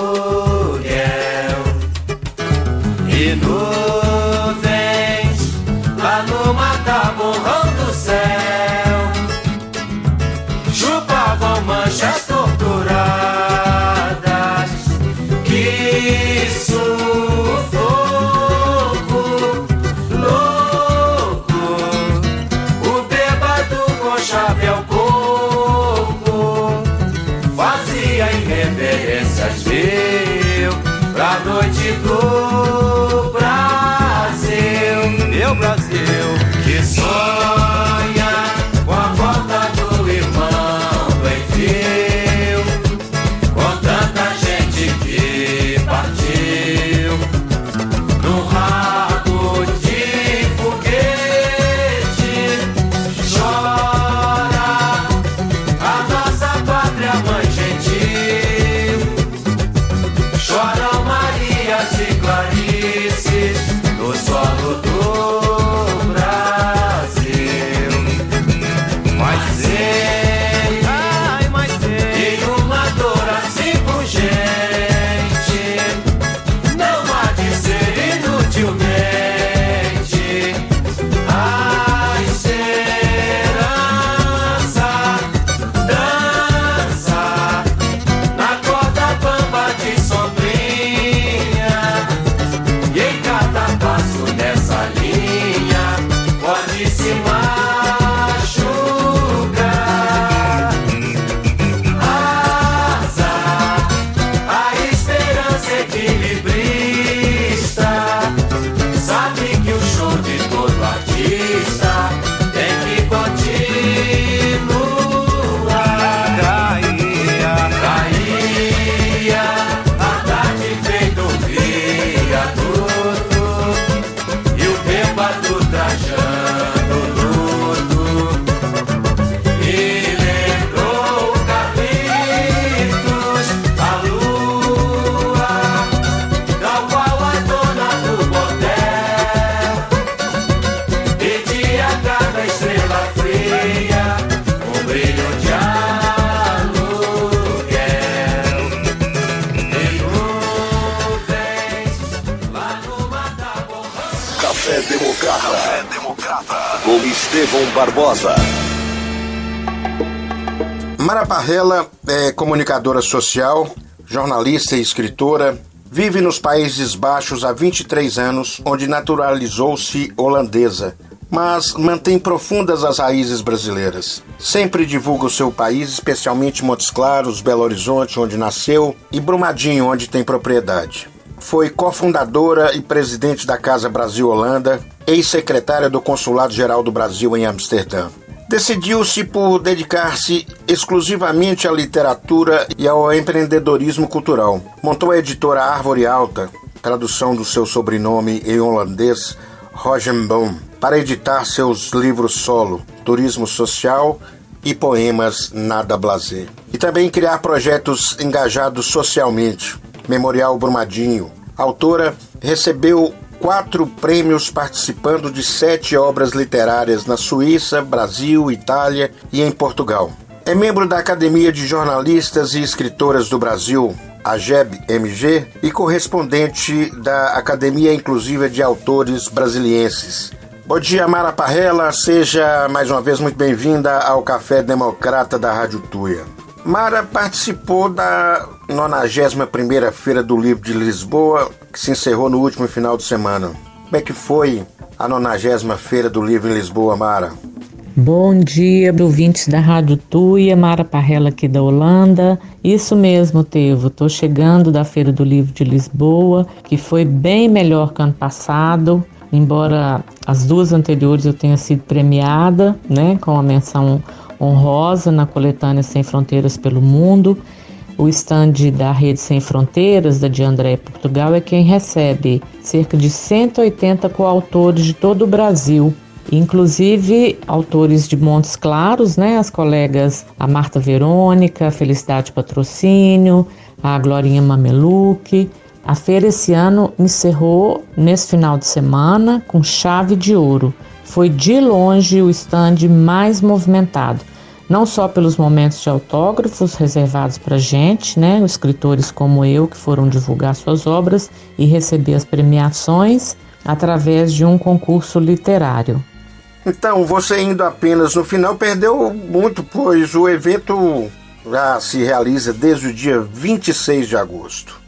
E nuvens lá no mataborrão do céu meu Barbosa. Mara Parrella é comunicadora social, jornalista e escritora. Vive nos Países Baixos há 23 anos, onde naturalizou-se holandesa, mas mantém profundas as raízes brasileiras. Sempre divulga o seu país, especialmente Montes Claros, Belo Horizonte, onde nasceu, e Brumadinho, onde tem propriedade. Foi cofundadora e presidente da Casa Brasil-Holanda, ex-secretária do Consulado Geral do Brasil em Amsterdã. Decidiu-se por dedicar-se exclusivamente à literatura e ao empreendedorismo cultural. Montou a editora Árvore Alta, tradução do seu sobrenome em holandês, Rogenboom, para editar seus livros solo, Turismo Social e poemas nada blasé. E também criar projetos engajados socialmente. Memorial Brumadinho. A autora recebeu quatro prêmios participando de sete obras literárias na Suíça, Brasil, Itália e em Portugal. É membro da Academia de Jornalistas e Escritoras do Brasil, AGEB MG, e correspondente da Academia Inclusiva de Autores Brasilienses. Bom dia, Mara Parrella. Seja mais uma vez muito bem-vinda ao Café Democrata da Rádio Tuia. Mara participou da 91ª Feira do Livro de Lisboa, que se encerrou no último final de semana. Como é que foi a 90 Feira do Livro em Lisboa, Mara? Bom dia, ouvintes da Rádio Tuia, Mara Parrella aqui da Holanda. Isso mesmo, Tevo. Estou chegando da Feira do Livro de Lisboa, que foi bem melhor que ano passado, embora as duas anteriores eu tenha sido premiada, né, com a menção honrosa na coletânea Sem Fronteiras pelo Mundo. O estande da Rede Sem Fronteiras, da de André Portugal, é quem recebe cerca de 180 coautores de todo o Brasil inclusive autores de Montes Claros, né, as colegas a Marta Verônica, a Felicidade Patrocínio, a Glorinha Mameluque. A feira esse ano encerrou nesse final de semana com chave de ouro. Foi de longe o estande mais movimentado, não só pelos momentos de autógrafos reservados para gente, né, escritores como eu que foram divulgar suas obras e receber as premiações através de um concurso literário. Então, você indo apenas no final perdeu muito, pois o evento já se realiza desde o dia 26 de agosto.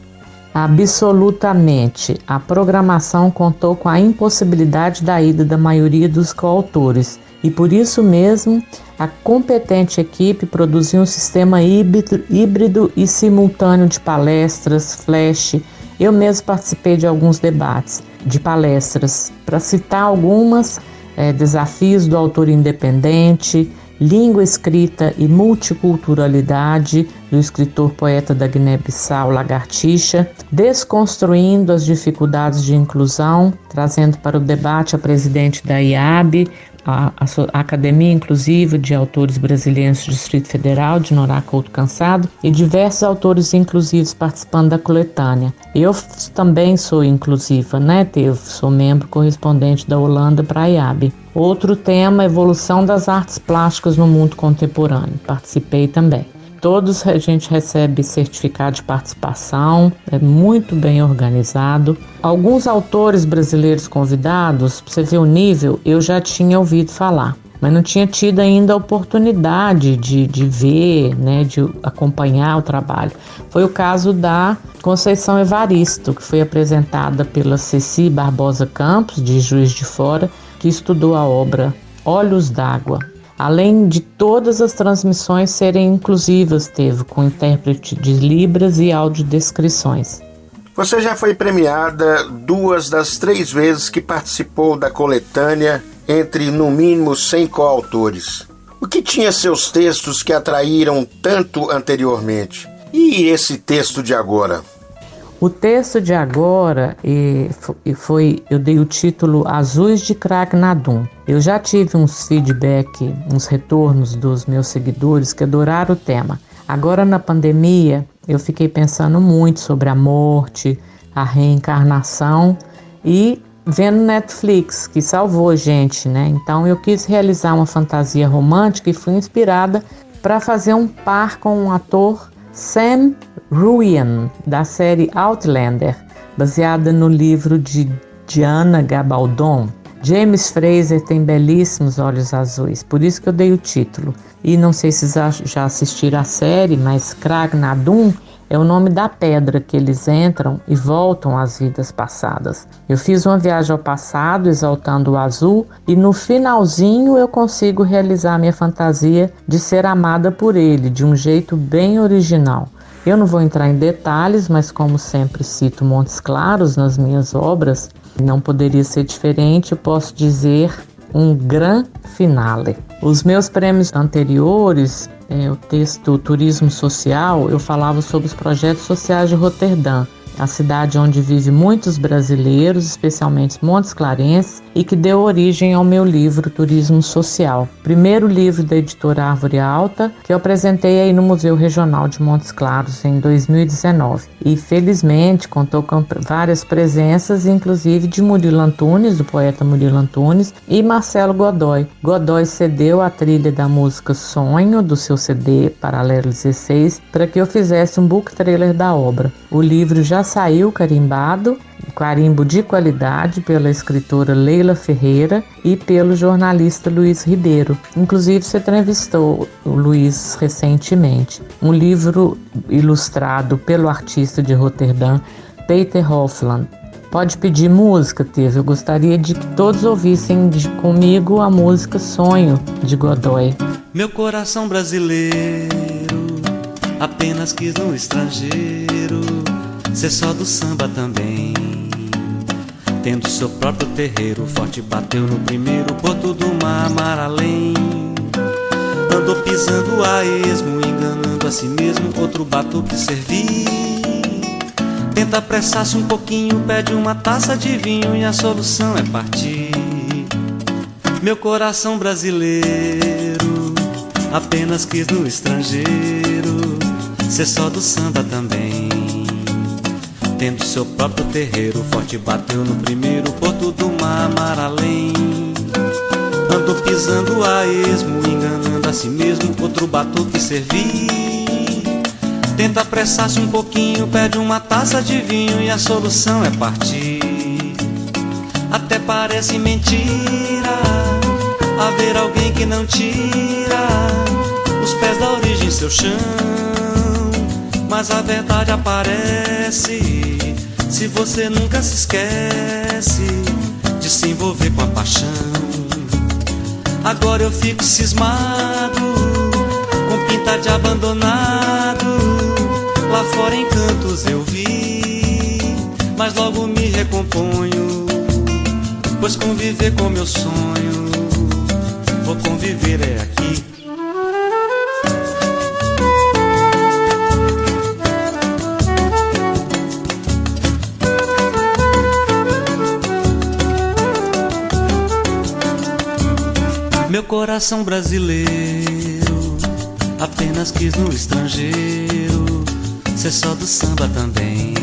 Absolutamente. A programação contou com a impossibilidade da ida da maioria dos coautores e por isso mesmo a competente equipe produziu um sistema híbrido, e simultâneo de palestras, flash. Eu mesmo participei de alguns debates de palestras. Para citar algumas, é, desafios do autor independente, língua escrita e multiculturalidade do escritor poeta da Guiné-Bissau Lagartixa, desconstruindo as dificuldades de inclusão, trazendo para o debate a presidente da IAB, a, a, Academia Inclusiva de Autores Brasileiros do Distrito Federal, de Norá Couto Cansado, e diversos autores inclusivos participando da coletânea. Eu também sou inclusiva, né, Teve? Sou membro correspondente da Holanda para a IAB. Outro tema, evolução das artes plásticas no mundo contemporâneo. Participei também. Todos a gente recebe certificado de participação, é muito bem organizado. Alguns autores brasileiros convidados, para você ver o nível, eu já tinha ouvido falar, mas não tinha tido ainda a oportunidade de, de ver, né, de acompanhar o trabalho. Foi o caso da Conceição Evaristo, que foi apresentada pela Ceci Barbosa Campos, de Juiz de Fora, que estudou a obra Olhos d'Água, além de todas as transmissões serem inclusivas, teve com intérprete de Libras e audiodescrições. Você já foi premiada duas das três vezes que participou da coletânea entre no mínimo 100 coautores. O que tinha seus textos que atraíram tanto anteriormente? E esse texto de agora? O texto de agora e, foi, eu dei o título Azuis de Kragnadum. Eu já tive uns feedback, uns retornos dos meus seguidores que adoraram o tema. Agora na pandemia, eu fiquei pensando muito sobre a morte, a reencarnação e vendo Netflix, que salvou gente, né? Então eu quis realizar uma fantasia romântica e fui inspirada para fazer um par com um ator Sam Ruyan, da série Outlander, baseada no livro de Diana Gabaldon. James Fraser tem belíssimos olhos azuis, por isso que eu dei o título. E não sei se já assistiram a série, mas Krag Nadum é o nome da pedra que eles entram e voltam às vidas passadas. Eu fiz uma viagem ao passado exaltando o azul e no finalzinho eu consigo realizar minha fantasia de ser amada por ele de um jeito bem original. Eu não vou entrar em detalhes, mas como sempre cito Montes Claros nas minhas obras, não poderia ser diferente, eu posso dizer um gran finale. Os meus prêmios anteriores é, o texto Turismo Social, eu falava sobre os projetos sociais de Roterdã. A cidade onde vive muitos brasileiros, especialmente Montes Clarenses, e que deu origem ao meu livro Turismo Social, primeiro livro da editora Árvore Alta, que eu apresentei aí no Museu Regional de Montes Claros em 2019. E felizmente contou com várias presenças, inclusive de Murilo Antunes, do poeta Murilo Antunes, e Marcelo Godoy. Godoy cedeu a trilha da música Sonho do seu CD Paralelo 16 para que eu fizesse um book trailer da obra. O livro já saiu carimbado carimbo de qualidade pela escritora Leila Ferreira e pelo jornalista Luiz Ribeiro. Inclusive, você entrevistou o Luiz recentemente. Um livro ilustrado pelo artista de Roterdã, Peter Hofland. Pode pedir música, Teve. Eu gostaria de que todos ouvissem de, comigo a música Sonho, de Godoy. Meu coração brasileiro apenas quis no estrangeiro ser só do samba também. Tendo seu próprio terreiro, forte bateu no primeiro porto do mar, mar além. Andou pisando a esmo, enganando a si mesmo, outro batuque servir. Tenta apressar-se um pouquinho, pede uma taça de vinho e a solução é partir. Meu coração brasileiro apenas quis no estrangeiro ser só do samba também. Tendo seu próprio terreiro, forte bateu no primeiro porto do mar, mar além. Andou pisando a esmo, enganando a si mesmo, outro batuque servir. Tenta apressar-se um pouquinho, pede uma taça de vinho e a solução é partir. Até parece mentira haver alguém que não tira os pés da origem seu chão. Mas a verdade aparece se você nunca se esquece de se envolver com a paixão. Agora eu fico cismado com pinta de abandonado. Lá fora em cantos eu vi, mas logo me recomponho. Pois conviver com meu sonho, vou conviver é aqui. Coração brasileiro apenas quis no estrangeiro ser só do samba também.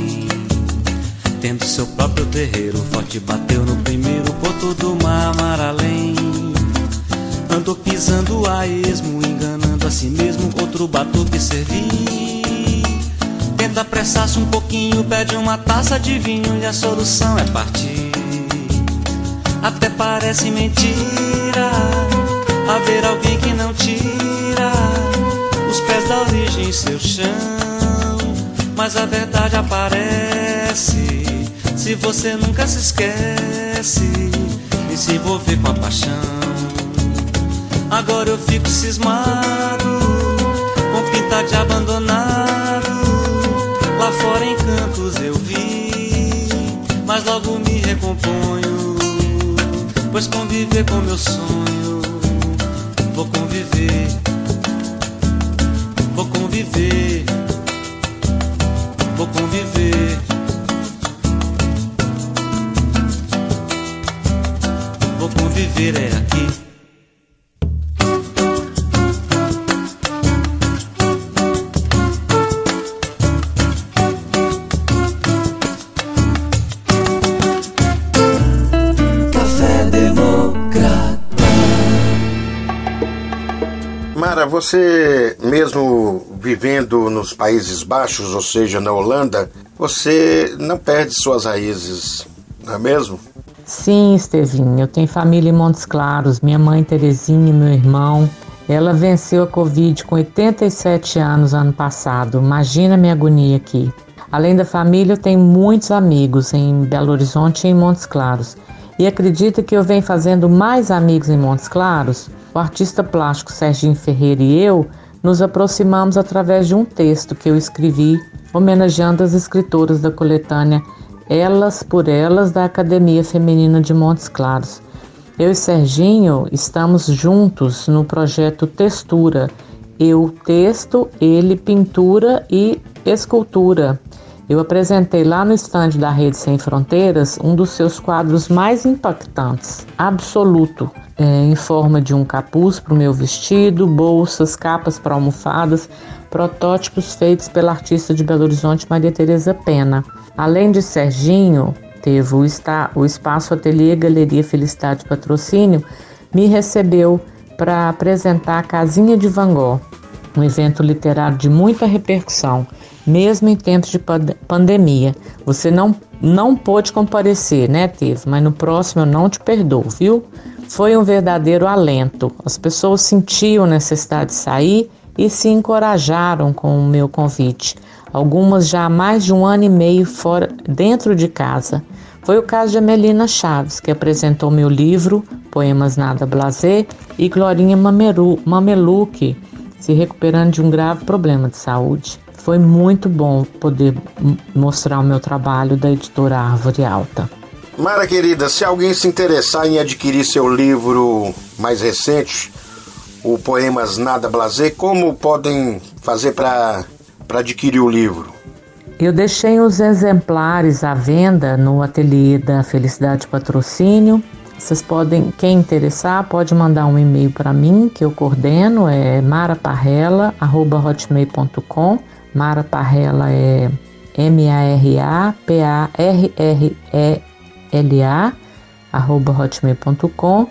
Tendo seu próprio terreiro, forte bateu no primeiro porto do mar, além. Andou pisando a esmo, enganando a si mesmo, outro batuque servir. Tenta apressar-se um pouquinho, pede uma taça de vinho e a solução é partir. Até parece mentira haver alguém que não tira os pés da origem em seu chão. Mas a verdade aparece se você nunca se esquece e se envolver com a paixão. Agora eu fico cismado com pinta de abandonado. Lá fora em cantos eu vi, mas logo me recomponho, pois conviver com meu sonho conviver, vou conviver. Vou conviver é aqui. Mara, você Países Baixos, ou seja, na Holanda, você não perde suas raízes, não é mesmo? Sim, Estevinho, eu tenho família em Montes Claros, minha mãe Terezinha e meu irmão. Ela venceu a Covid com 87 anos ano passado. Imagina minha agonia aqui. Além da família, eu tenho muitos amigos em Belo Horizonte e em Montes Claros. E acredita que eu venho fazendo mais amigos em Montes Claros? O artista plástico Serginho Ferreira e eu nos aproximamos através de um texto que eu escrevi homenageando as escritoras da coletânea Elas por Elas da Academia Feminina de Montes Claros. Eu e Serginho estamos juntos no projeto Textura. Eu texto, ele pintura e escultura. Eu apresentei lá no estande da Rede Sem Fronteiras um dos seus quadros mais impactantes, absoluto, é, em forma de um capuz para o meu vestido, bolsas, capas para almofadas, protótipos feitos pela artista de Belo Horizonte Maria Tereza Pena. Além de Serginho, teve o, está, o Espaço Ateliê Galeria Felicidade Patrocínio, me recebeu para apresentar a Casinha de Van Gogh, um evento literário de muita repercussão, mesmo em tempos de pandemia. Você não, não pôde comparecer, né, Teve? Mas no próximo eu não te perdoo, viu? Foi um verdadeiro alento. As pessoas sentiam necessidade de sair e se encorajaram com o meu convite. Algumas já há mais de um ano e meio fora, dentro de casa. Foi o caso de Amelina Chaves, que apresentou meu livro, Poemas Nada Blazer, e Glorinha Mameru, Mameluque, se recuperando de um grave problema de saúde. Foi muito bom poder mostrar o meu trabalho da editora Árvore Alta. Mara querida, se alguém se interessar em adquirir seu livro mais recente, o Poemas Nada Blazer, como podem fazer para adquirir o livro? Eu deixei os exemplares à venda no ateliê da Felicidade Patrocínio. Vocês podem, quem interessar, pode mandar um e-mail para mim, que eu coordeno, é maraparrela.hotmail.com. Mara Parrela é M-A-R-A-P-A-R-R-E-L-A, arroba hotmail.com.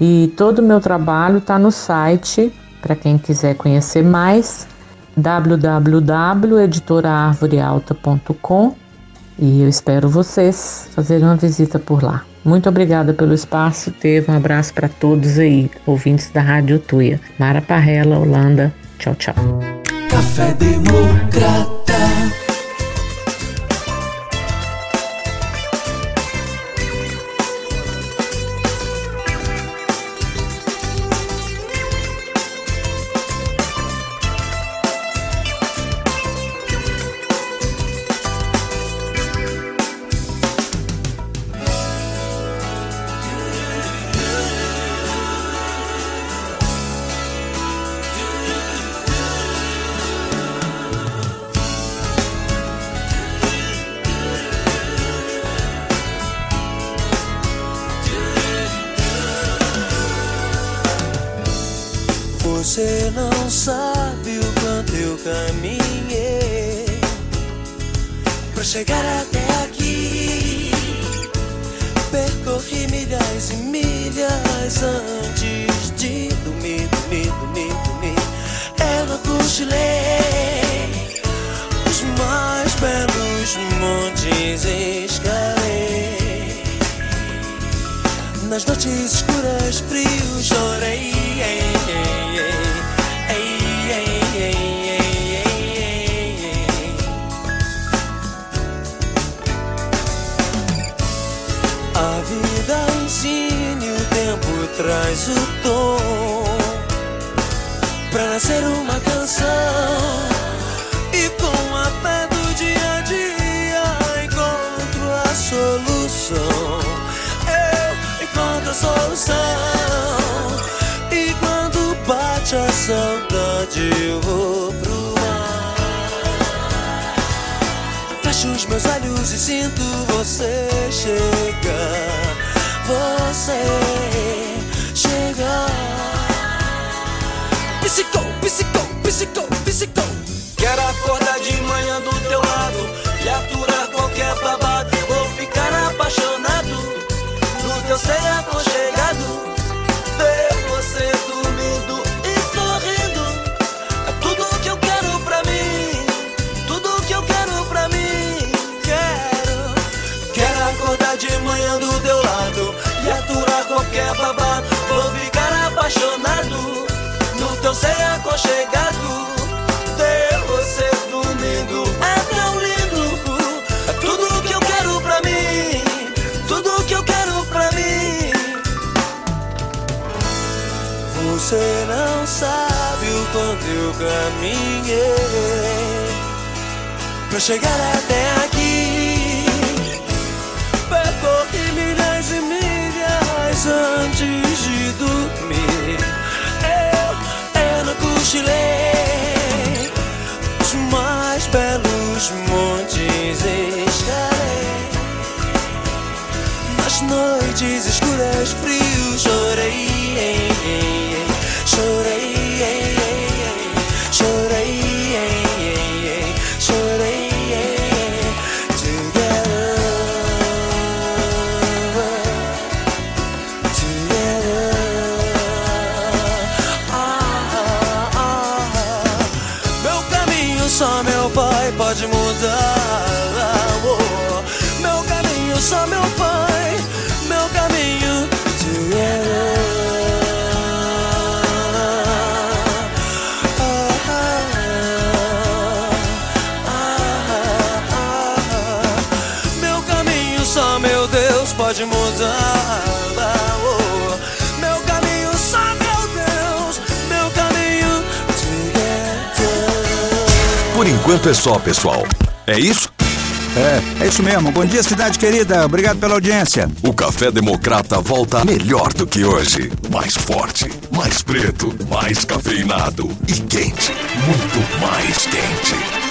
E todo o meu trabalho está no site, para quem quiser conhecer mais, www.editoraarvorealta.com e eu espero vocês fazerem uma visita por lá. Muito obrigada pelo espaço, teve um abraço para todos aí, ouvintes da Rádio Tuia. Mara Parrela, Holanda. Tchau, tchau. Café Democrata. No teu ser aconchegado. Ver você dormindo e sorrindo. É tudo que eu quero pra mim. Tudo que eu quero pra mim. Quero. Quero acordar de manhã do teu lado e aturar qualquer babado. Vou ficar apaixonado no teu ser aconchegado. Você não sabe o quanto eu caminhei Pra chegar até aqui. Percorri milhas e milhas antes de dormir. Eu, eu não cochilei. Os mais belos montes estarei. Nas noites escuras, frios, chorei chorei, chorei, chorei. Meu caminho só meu pai pode mudar. Oh, Meu caminho só meu enquanto é só, pessoal. É isso? É, é isso mesmo. Bom dia, cidade querida. Obrigado pela audiência. O Café Democrata volta melhor do que hoje. Mais forte, mais preto, mais cafeinado e quente. Muito mais quente.